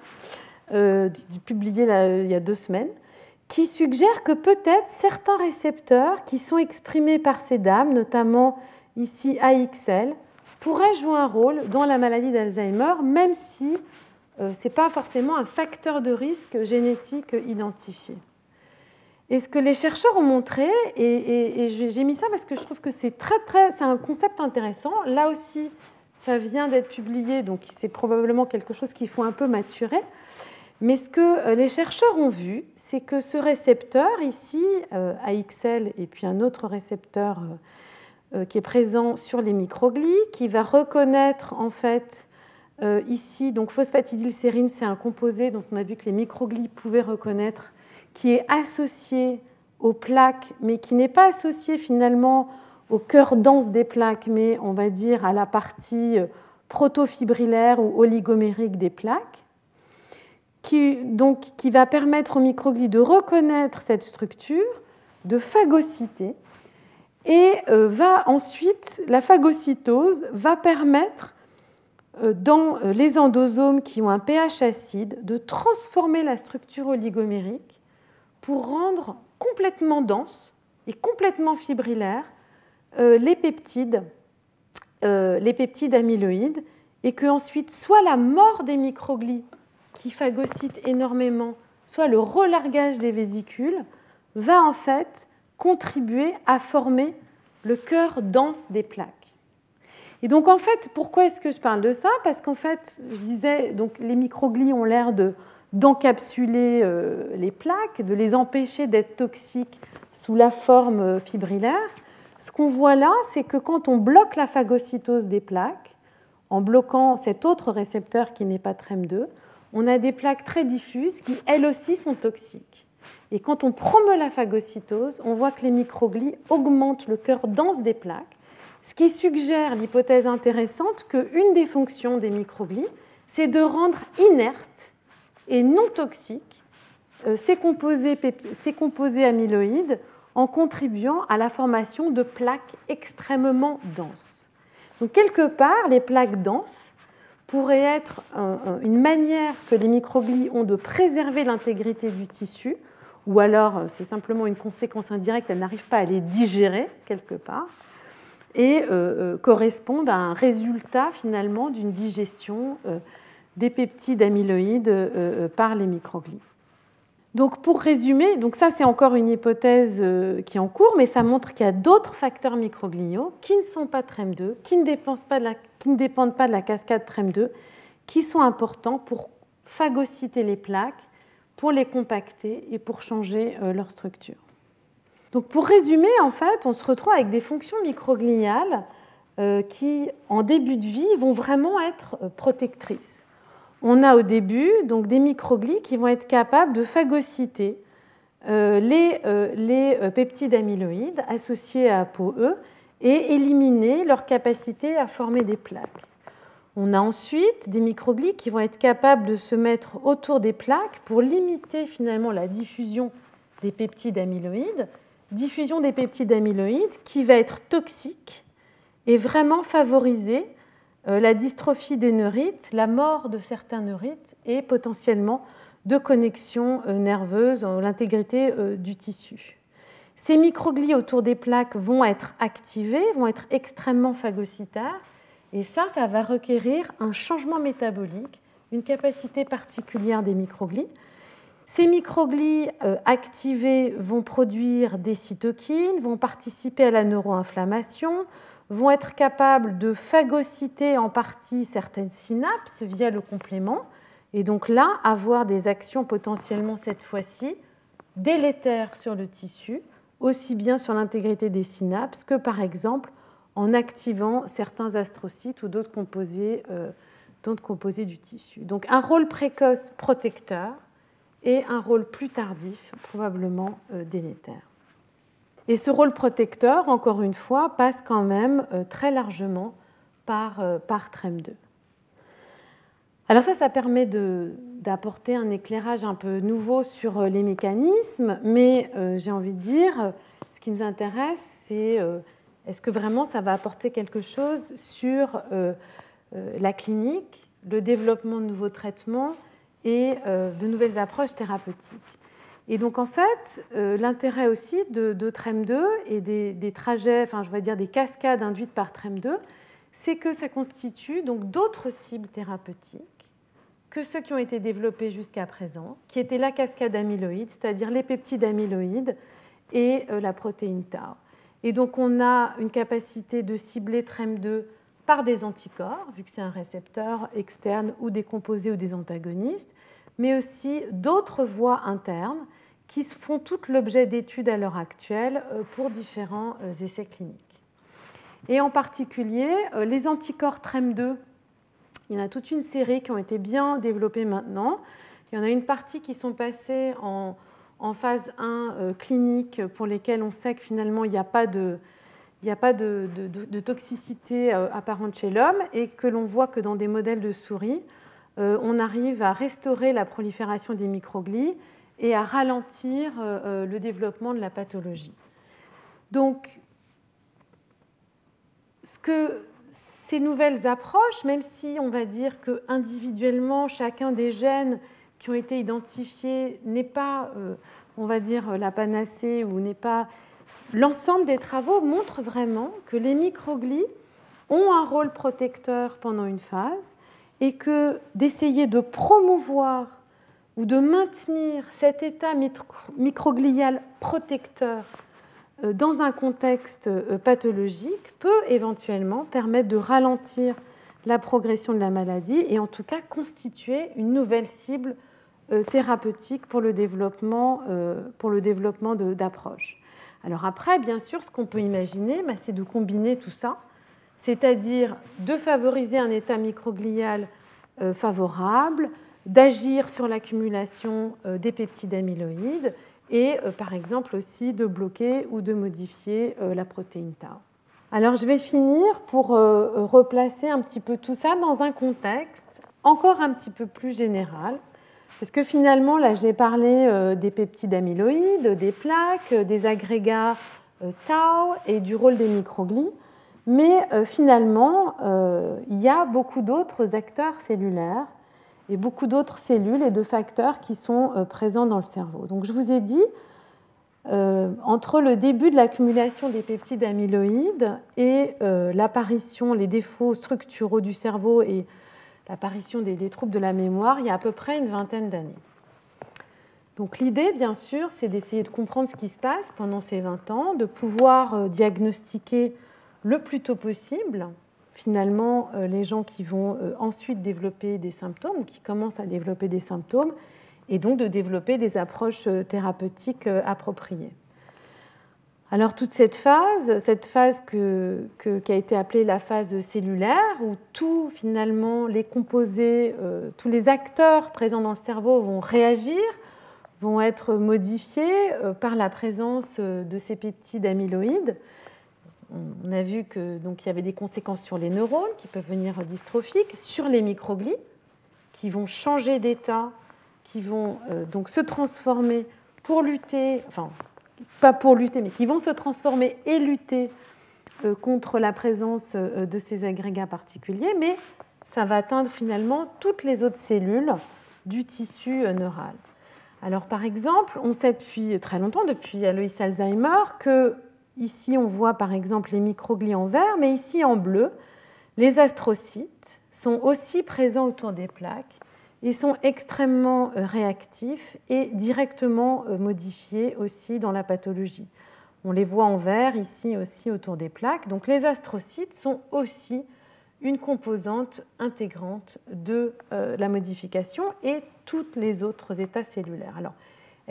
euh, publiés il y a deux semaines, qui suggèrent que peut-être certains récepteurs qui sont exprimés par ces dames, notamment ici AXL, pourraient jouer un rôle dans la maladie d'Alzheimer, même si euh, ce n'est pas forcément un facteur de risque génétique identifié. Et ce que les chercheurs ont montré, et, j'ai mis ça parce que je trouve que c'est très, très, c'est un concept intéressant. Là aussi, ça vient d'être publié, donc c'est probablement quelque chose qu'il faut un peu maturer. Mais ce que euh, les chercheurs ont vu, c'est que ce récepteur ici, euh, AXL, et puis un autre récepteur euh, qui est présent sur les microglies, qui va reconnaître en fait ici, donc phosphatidylsérine, c'est un composé dont on a vu que les microglies pouvaient reconnaître qui est associé aux plaques, mais qui n'est pas associé finalement au cœur dense des plaques, mais on va dire à la partie protofibrillaire ou oligomérique des plaques, qui, donc, qui va permettre aux microglies de reconnaître cette structure, de phagocyter, et euh, va ensuite, la phagocytose va permettre euh, dans les endosomes qui ont un pH acide de transformer la structure oligomérique pour rendre complètement dense et complètement fibrillaire euh, les peptides, euh, les peptides amyloïdes, et que ensuite soit la mort des microglies qui phagocytent énormément, soit le relargage des vésicules, va en fait contribuer à former le cœur dense des plaques. Et donc en fait, pourquoi est-ce que je parle de ça? Parce qu'en fait, je disais, donc les microglies ont l'air de d'encapsuler euh, les plaques, de les empêcher d'être toxiques sous la forme fibrillaire. ce qu'on voit là, c'est que quand on bloque la phagocytose des plaques, en bloquant cet autre récepteur qui n'est pas TREM2, on a des plaques très diffuses qui, elles aussi, sont toxiques. Et quand on promeut la phagocytose, on voit que les microglies augmentent le cœur dense des plaques, ce qui suggère l'hypothèse intéressante qu'une des fonctions des microglies, c'est de rendre inertes et non toxiques euh, ces composés, ces composés amyloïdes en contribuant à la formation de plaques extrêmement denses. Donc quelque part, les plaques denses pourraient être une manière que les microglies ont de préserver l'intégrité du tissu, ou alors euh, c'est simplement une conséquence indirecte, elles n'arrivent pas à les digérer quelque part, et euh, euh, correspondent à un résultat finalement d'une digestion des peptides amyloïdes par les microglies. Donc pour résumer, ça c'est encore une hypothèse euh, qui est en cours, mais ça montre qu'il y a d'autres facteurs microgliaux qui ne sont pas TREM2, qui ne, pas de la, qui ne dépendent pas de la cascade TREM2, qui sont importants pour phagocyter les plaques, pour les compacter et pour changer euh, leur structure. Donc pour résumer, en fait, on se retrouve avec des fonctions microgliales euh, qui, en début de vie, vont vraiment être protectrices on a au début donc des microglies qui vont être capables de phagocyter euh, les, euh, euh, peptides amyloïdes associés à ApoE et éliminer leur capacité à former des plaques. On a ensuite des microglies qui vont être capables de se mettre autour des plaques pour limiter finalement la diffusion des peptides amyloïdes, diffusion des peptides amyloïdes qui va être toxique et vraiment favoriser la dystrophie des neurites, la mort de certains neurites et potentiellement de connexions euh, nerveuses, l'intégrité euh, du tissu. Ces microglies autour des plaques vont être activés, vont être extrêmement phagocytaires, et ça, ça va requérir un changement métabolique, une capacité particulière des microglies. Ces microglies activées vont produire des cytokines, vont participer à la neuroinflammation, vont être capables de phagocyter en partie certaines synapses via le complément, et donc là, avoir des actions potentiellement cette fois-ci délétères sur le tissu, aussi bien sur l'intégrité des synapses que par exemple en activant certains astrocytes ou d'autres composés, euh, du tissu. Donc un rôle précoce protecteur et un rôle plus tardif probablement euh, délétère. Et ce rôle protecteur, encore une fois, passe quand même euh, très largement par, euh, par TREM2. Alors ça, ça permet d'apporter un éclairage un peu nouveau sur euh, les mécanismes, mais j'ai envie de dire, ce qui nous intéresse, c'est est-ce que vraiment ça va apporter quelque chose sur la clinique, le développement de nouveaux traitements et de nouvelles approches thérapeutiques. Et donc en fait, euh, l'intérêt aussi de, TREM2 et des, trajets, enfin je vais dire des cascades induites par TREM2, c'est que ça constitue donc d'autres cibles thérapeutiques que ceux qui ont été développés jusqu'à présent, qui étaient la cascade amyloïde, c'est-à-dire les peptides amyloïdes et euh, la protéine tau. Et donc on a une capacité de cibler TREM2 par des anticorps, vu que c'est un récepteur externe ou des composés ou des antagonistes, mais aussi d'autres voies internes qui font tout l'objet d'études à l'heure actuelle euh, pour différents euh, essais cliniques. Et en particulier, euh, les anticorps TREM2, il y en a toute une série qui ont été bien développés maintenant. Il y en a une partie qui sont passées en, phase 1 clinique pour lesquelles on sait que finalement il n'y a pas de, de toxicité apparente chez l'homme et que l'on voit que dans des modèles de souris, on arrive à restaurer la prolifération des microglies et à ralentir euh, euh, le développement de la pathologie. Donc, ce que ces nouvelles approches, même si on va dire que individuellement chacun des gènes qui ont été identifiés n'est pas, euh, on va dire, la panacée ou n'est pas l'ensemble des travaux montrent vraiment que les microglies ont un rôle protecteur pendant une phase et que d'essayer de promouvoir ou de maintenir cet état microglial protecteur euh, dans un contexte euh, pathologique peut éventuellement permettre de ralentir la progression de la maladie et en tout cas constituer une nouvelle cible euh, thérapeutique pour le développement, pour le développement d'approches. Alors après, bien sûr, ce qu'on peut imaginer, bah, c'est de combiner tout ça, c'est-à-dire de favoriser un état microglial favorable, d'agir sur l'accumulation euh, des peptides amyloïdes et euh, par exemple aussi de bloquer ou de modifier la protéine tau. Alors je vais finir pour replacer un petit peu tout ça dans un contexte encore un petit peu plus général. Parce que finalement, là, j'ai parlé des peptides amyloïdes, des plaques, des agrégats tau et du rôle des microglies. Mais finalement, il y a beaucoup d'autres acteurs cellulaires et beaucoup d'autres cellules et de facteurs qui sont euh, présents dans le cerveau. Donc je vous ai dit, euh, entre le début de l'accumulation des peptides amyloïdes et euh, l'apparition, les défauts structuraux du cerveau et l'apparition des, troubles de la mémoire, il y a à peu près une vingtaine d'années. Donc l'idée, bien sûr, c'est d'essayer de comprendre ce qui se passe pendant ces 20 ans, de pouvoir diagnostiquer le plus tôt possible finalement euh, les gens qui vont euh, ensuite développer des symptômes qui commencent à développer des symptômes et donc de développer des approches euh, thérapeutiques appropriées. Alors toute cette phase, cette phase qui a été appelée la phase cellulaire, où tout finalement les composés, tous les acteurs présents dans le cerveau vont réagir, vont être modifiés par la présence de ces peptides amyloïdes on a vu qu'il y avait des conséquences sur les neurones qui peuvent venir dystrophiques, sur les microglies qui vont changer d'état, qui vont euh, donc se transformer pour lutter, enfin pas pour lutter, mais qui vont se transformer et lutter euh, contre la présence euh, de ces agrégats particuliers, mais ça va atteindre finalement toutes les autres cellules du tissu neural. Alors par exemple, on sait depuis très longtemps, depuis Alois Alzheimer, que Ici, on voit par exemple les microglies en vert, mais ici en bleu, les astrocytes sont aussi présents autour des plaques et sont extrêmement euh, réactifs et directement euh, modifiés aussi dans la pathologie. On les voit en vert ici aussi autour des plaques. Donc les astrocytes sont aussi une composante intégrante de euh, la modification et tous les autres états cellulaires. Alors,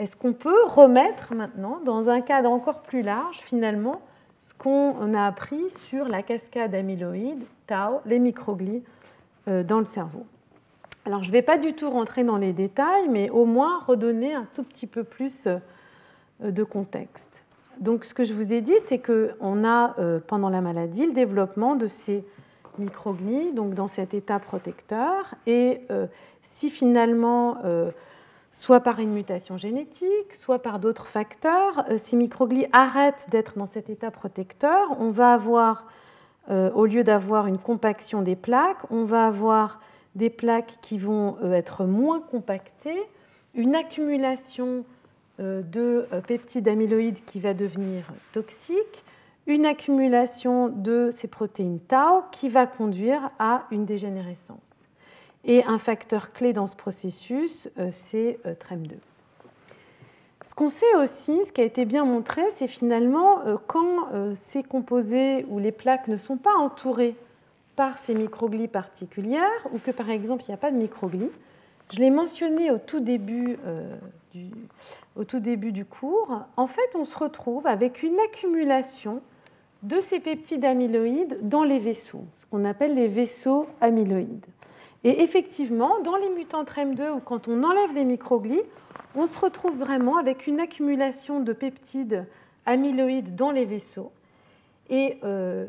est-ce qu'on peut remettre maintenant, dans un cadre encore plus large, finalement, ce qu'on a appris sur la cascade amyloïde, tau, les microglies euh, dans le cerveau? Alors, je ne vais pas du tout rentrer dans les détails, mais au moins redonner un tout petit peu plus euh, de contexte. Donc, ce que je vous ai dit, c'est qu'on a, euh, pendant la maladie, le développement de ces microglies, donc dans cet état protecteur. Et si finalement soit par une mutation génétique, soit par d'autres facteurs. Euh, si microglies arrêtent d'être dans cet état protecteur, on va avoir, euh, au lieu d'avoir une compaction des plaques, on va avoir des plaques qui vont euh, être moins compactées, une accumulation de peptides amyloïdes qui va devenir toxique, une accumulation de ces protéines tau qui va conduire à une dégénérescence. Et un facteur clé dans ce processus, euh, c'est euh, TREM2. Ce qu'on sait aussi, ce qui a été bien montré, c'est finalement euh, quand ces composés ou les plaques ne sont pas entourées par ces microglies particulières, ou que par exemple il n'y a pas de microglies, je l'ai mentionné au tout, début, au tout début du cours, en fait on se retrouve avec une accumulation de ces peptides amyloïdes dans les vaisseaux, ce qu'on appelle les vaisseaux amyloïdes. Et effectivement, dans les mutants TREM2, ou quand on enlève les microglies, on se retrouve vraiment avec une accumulation de peptides amyloïdes dans les vaisseaux. Et euh,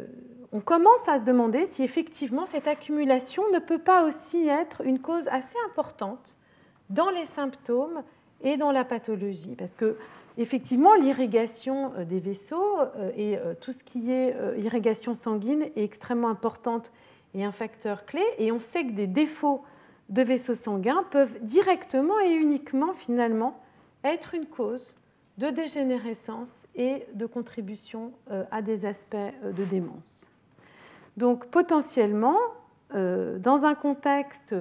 on commence à se demander si effectivement cette accumulation ne peut pas aussi être une cause assez importante dans les symptômes et dans la pathologie. Parce que effectivement, l'irrigation euh, des vaisseaux euh, et tout ce qui est irrigation sanguine est extrêmement importante et un facteur clé. Et on sait que des défauts de vaisseaux sanguins peuvent directement et uniquement finalement être une cause de dégénérescence et de contribution euh, à des aspects euh, de démence. Donc potentiellement, euh, dans un contexte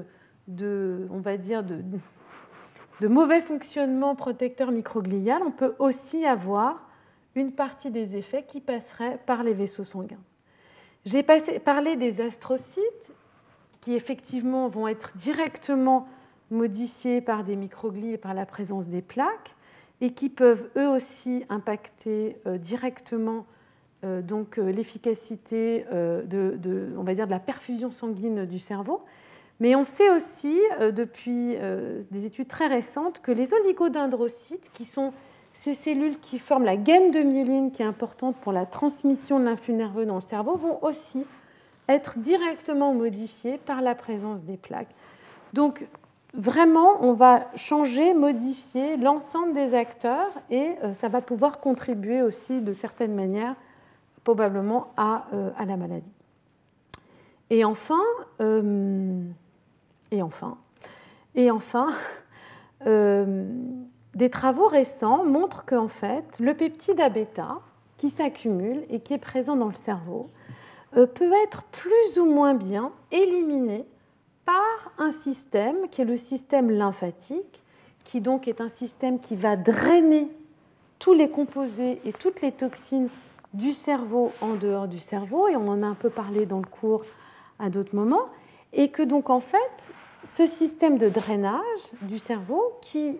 de, on va dire, de, de mauvais fonctionnement protecteur microglial, on peut aussi avoir une partie des effets qui passeraient par les vaisseaux sanguins. J'ai parlé des astrocytes qui effectivement vont être directement modifiés par des microglies et par la présence des plaques. et qui peuvent eux aussi impacter directement donc l'efficacité de, on va dire, de la perfusion sanguine du cerveau. Mais on sait aussi depuis des études très récentes que les oligodendrocytes, qui sont ces cellules qui forment la gaine de myéline qui est importante pour la transmission de l'influx nerveux dans le cerveau vont aussi être directement modifiées par la présence des plaques. Donc vraiment, on va changer, modifier l'ensemble des acteurs et euh, ça va pouvoir contribuer aussi de certaines manières probablement à, euh, la maladie. Et enfin, euh, et enfin, et enfin, des travaux récents montrent qu'en fait, le peptide A-bêta, qui s'accumule et qui est présent dans le cerveau, euh, peut être plus ou moins bien éliminé par un système qui est le système lymphatique, qui donc est un système qui va drainer tous les composés et toutes les toxines du cerveau en dehors du cerveau, et on en a un peu parlé dans le cours à d'autres moments, et que donc en fait, ce système de drainage du cerveau qui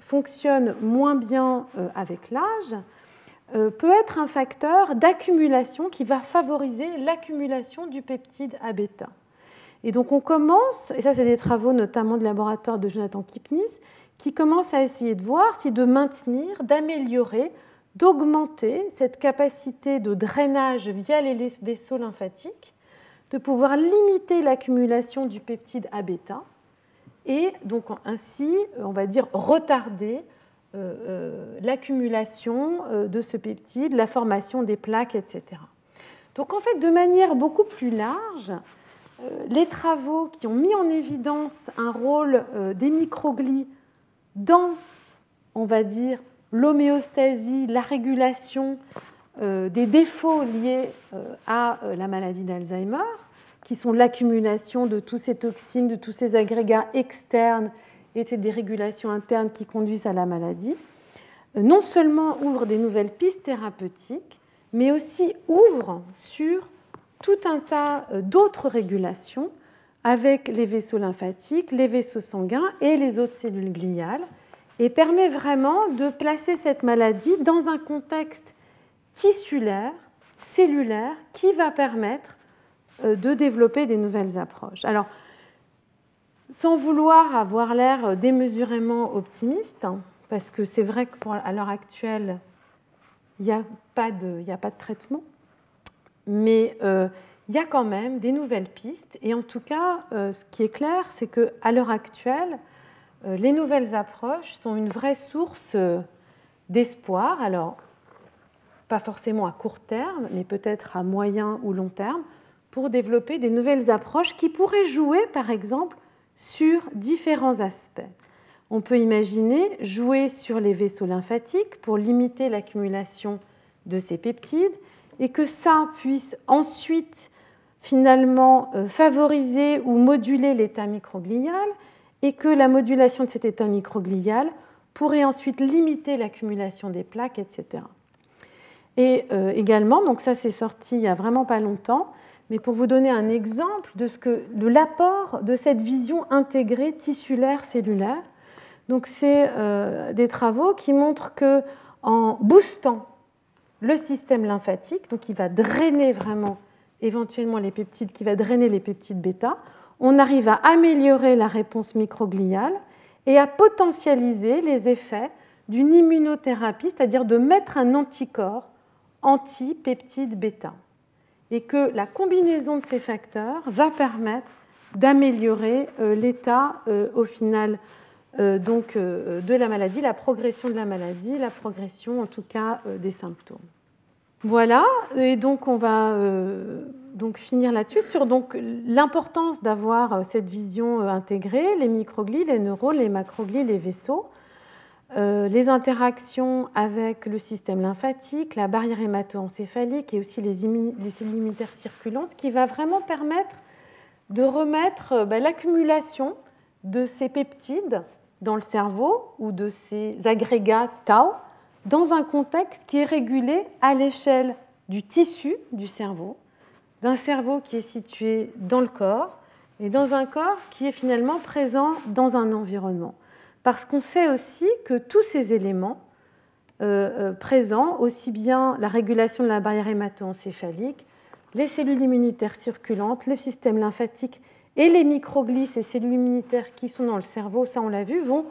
fonctionne moins bien euh, avec l'âge, euh, peut être un facteur d'accumulation qui va favoriser l'accumulation du peptide A-bêta. Et donc on commence, et ça c'est des travaux notamment du laboratoire de Jonathan Kipnis, qui commencent à essayer de voir si de maintenir, d'améliorer, d'augmenter cette capacité de drainage via les vaisseaux lymphatiques, de pouvoir limiter l'accumulation du peptide A-bêta et donc ainsi, on va dire, retarder euh, euh, l'accumulation euh, de ce peptide, la formation des plaques, etc. Donc en fait, de manière beaucoup plus large, les travaux qui ont mis en évidence un rôle des microglies dans, on va dire, l'homéostasie, la régulation des défauts liés à la maladie d'Alzheimer, qui sont l'accumulation de toutes ces toxines, de tous ces agrégats externes et ces dérégulations internes qui conduisent à la maladie, euh, non seulement ouvrent des nouvelles pistes thérapeutiques, mais aussi ouvrent sur tout un tas euh, d'autres régulations avec les vaisseaux lymphatiques, les vaisseaux sanguins et les autres cellules gliales, et permet vraiment de placer cette maladie dans un contexte tissulaire, cellulaire, qui va permettre de développer des nouvelles approches. Alors, sans vouloir avoir l'air démesurément optimiste, hein, parce que c'est vrai qu'à l'heure actuelle, il n'y a, pas de, a pas de traitement, mais euh, il y a quand même des nouvelles pistes. Et en tout cas, euh, ce qui est clair, c'est qu'à l'heure actuelle, les nouvelles approches sont une vraie source d'espoir. Alors, pas forcément à court terme, mais peut-être à moyen ou long terme, pour développer des nouvelles approches qui pourraient jouer, par exemple, sur différents aspects. On peut imaginer jouer sur les vaisseaux lymphatiques pour limiter l'accumulation de ces peptides et que ça puisse ensuite finalement euh, favoriser ou moduler l'état microglial et que la modulation de cet état microglial pourrait ensuite limiter l'accumulation des plaques, etc. Et euh, également, donc ça c'est sorti il n'y a vraiment pas longtemps, mais pour vous donner un exemple de, ce que, l'apport de cette vision intégrée tissulaire cellulaire. Donc, c'est euh, des travaux qui montrent que en boostant le système lymphatique, donc qui va drainer vraiment éventuellement les peptides, qui va drainer les peptides bêta, on arrive à améliorer la réponse microgliale et à potentialiser les effets d'une immunothérapie, c'est-à-dire de mettre un anticorps anti-peptide bêta et que la combinaison de ces facteurs va permettre d'améliorer euh, l'état euh, au final euh, donc, de la maladie, la progression de la maladie, la progression en tout cas des symptômes. Voilà, et donc on va donc finir là-dessus sur l'importance d'avoir cette vision intégrée, les microglies, les neurones, les macroglies, les vaisseaux. Euh, les interactions avec le système lymphatique, la barrière hémato-encéphalique et aussi les, cellules immunitaires circulantes qui va vraiment permettre de remettre euh, ben, l'accumulation de ces peptides dans le cerveau ou de ces agrégats tau dans un contexte qui est régulé à l'échelle du tissu du cerveau, d'un cerveau qui est situé dans le corps et dans un corps qui est finalement présent dans un environnement parce qu'on sait aussi que tous ces éléments présents, aussi bien la régulation de la barrière hémato-encéphalique, les cellules immunitaires circulantes, le système lymphatique et les microglies, ces cellules immunitaires qui sont dans le cerveau, ça on l'a vu, vont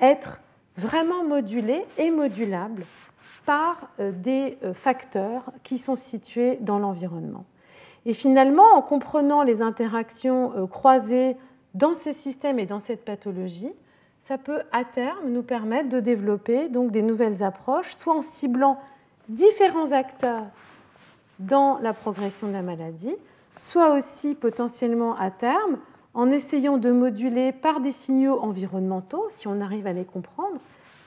être vraiment modulés et modulables par euh, des euh, facteurs qui sont situés dans l'environnement. Et finalement, en comprenant les interactions euh, croisées dans ce système et dans cette pathologie, ça peut à terme nous permettre de développer donc des nouvelles approches, soit en ciblant différents acteurs dans la progression de la maladie, soit aussi potentiellement à terme en essayant de moduler par des signaux environnementaux, si on arrive à les comprendre,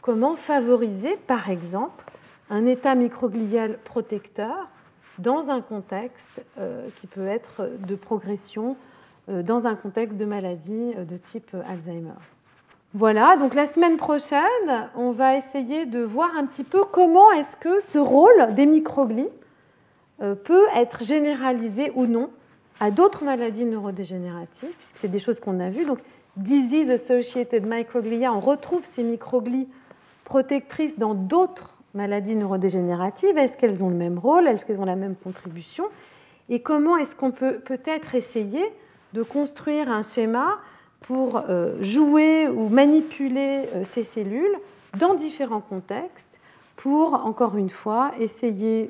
comment favoriser par exemple un état microglial protecteur dans un contexte euh, qui peut être de progression, euh, dans un contexte de maladie euh, de type Alzheimer. Voilà, donc la semaine prochaine, on va essayer de voir un petit peu comment est-ce que ce rôle des microglies peut être généralisé ou non à d'autres maladies neurodégénératives, puisque c'est des choses qu'on a vues. Donc, disease associated microglia, on retrouve ces microglies protectrices dans d'autres maladies neurodégénératives. Est-ce qu'elles ont le même rôle? Est-ce qu'elles ont la même contribution? Et comment est-ce qu'on peut peut-être essayer de construire un schéma pour euh, jouer ou manipuler euh, ces cellules dans différents contextes pour, encore une fois, essayer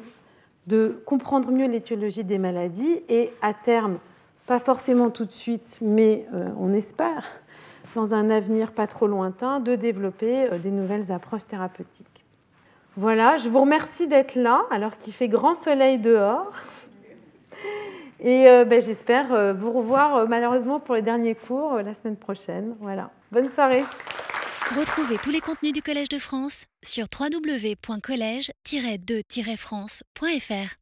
de comprendre mieux l'étiologie des maladies et à terme, pas forcément tout de suite, mais euh, on espère, dans un avenir pas trop lointain, de développer des nouvelles approches thérapeutiques. Voilà, je vous remercie d'être là alors qu'il fait grand soleil dehors. Et euh, ben, j'espère vous revoir malheureusement pour les derniers cours la semaine prochaine. Voilà. Bonne soirée. Retrouvez tous les contenus du Collège de France sur www.colège-2-france.fr.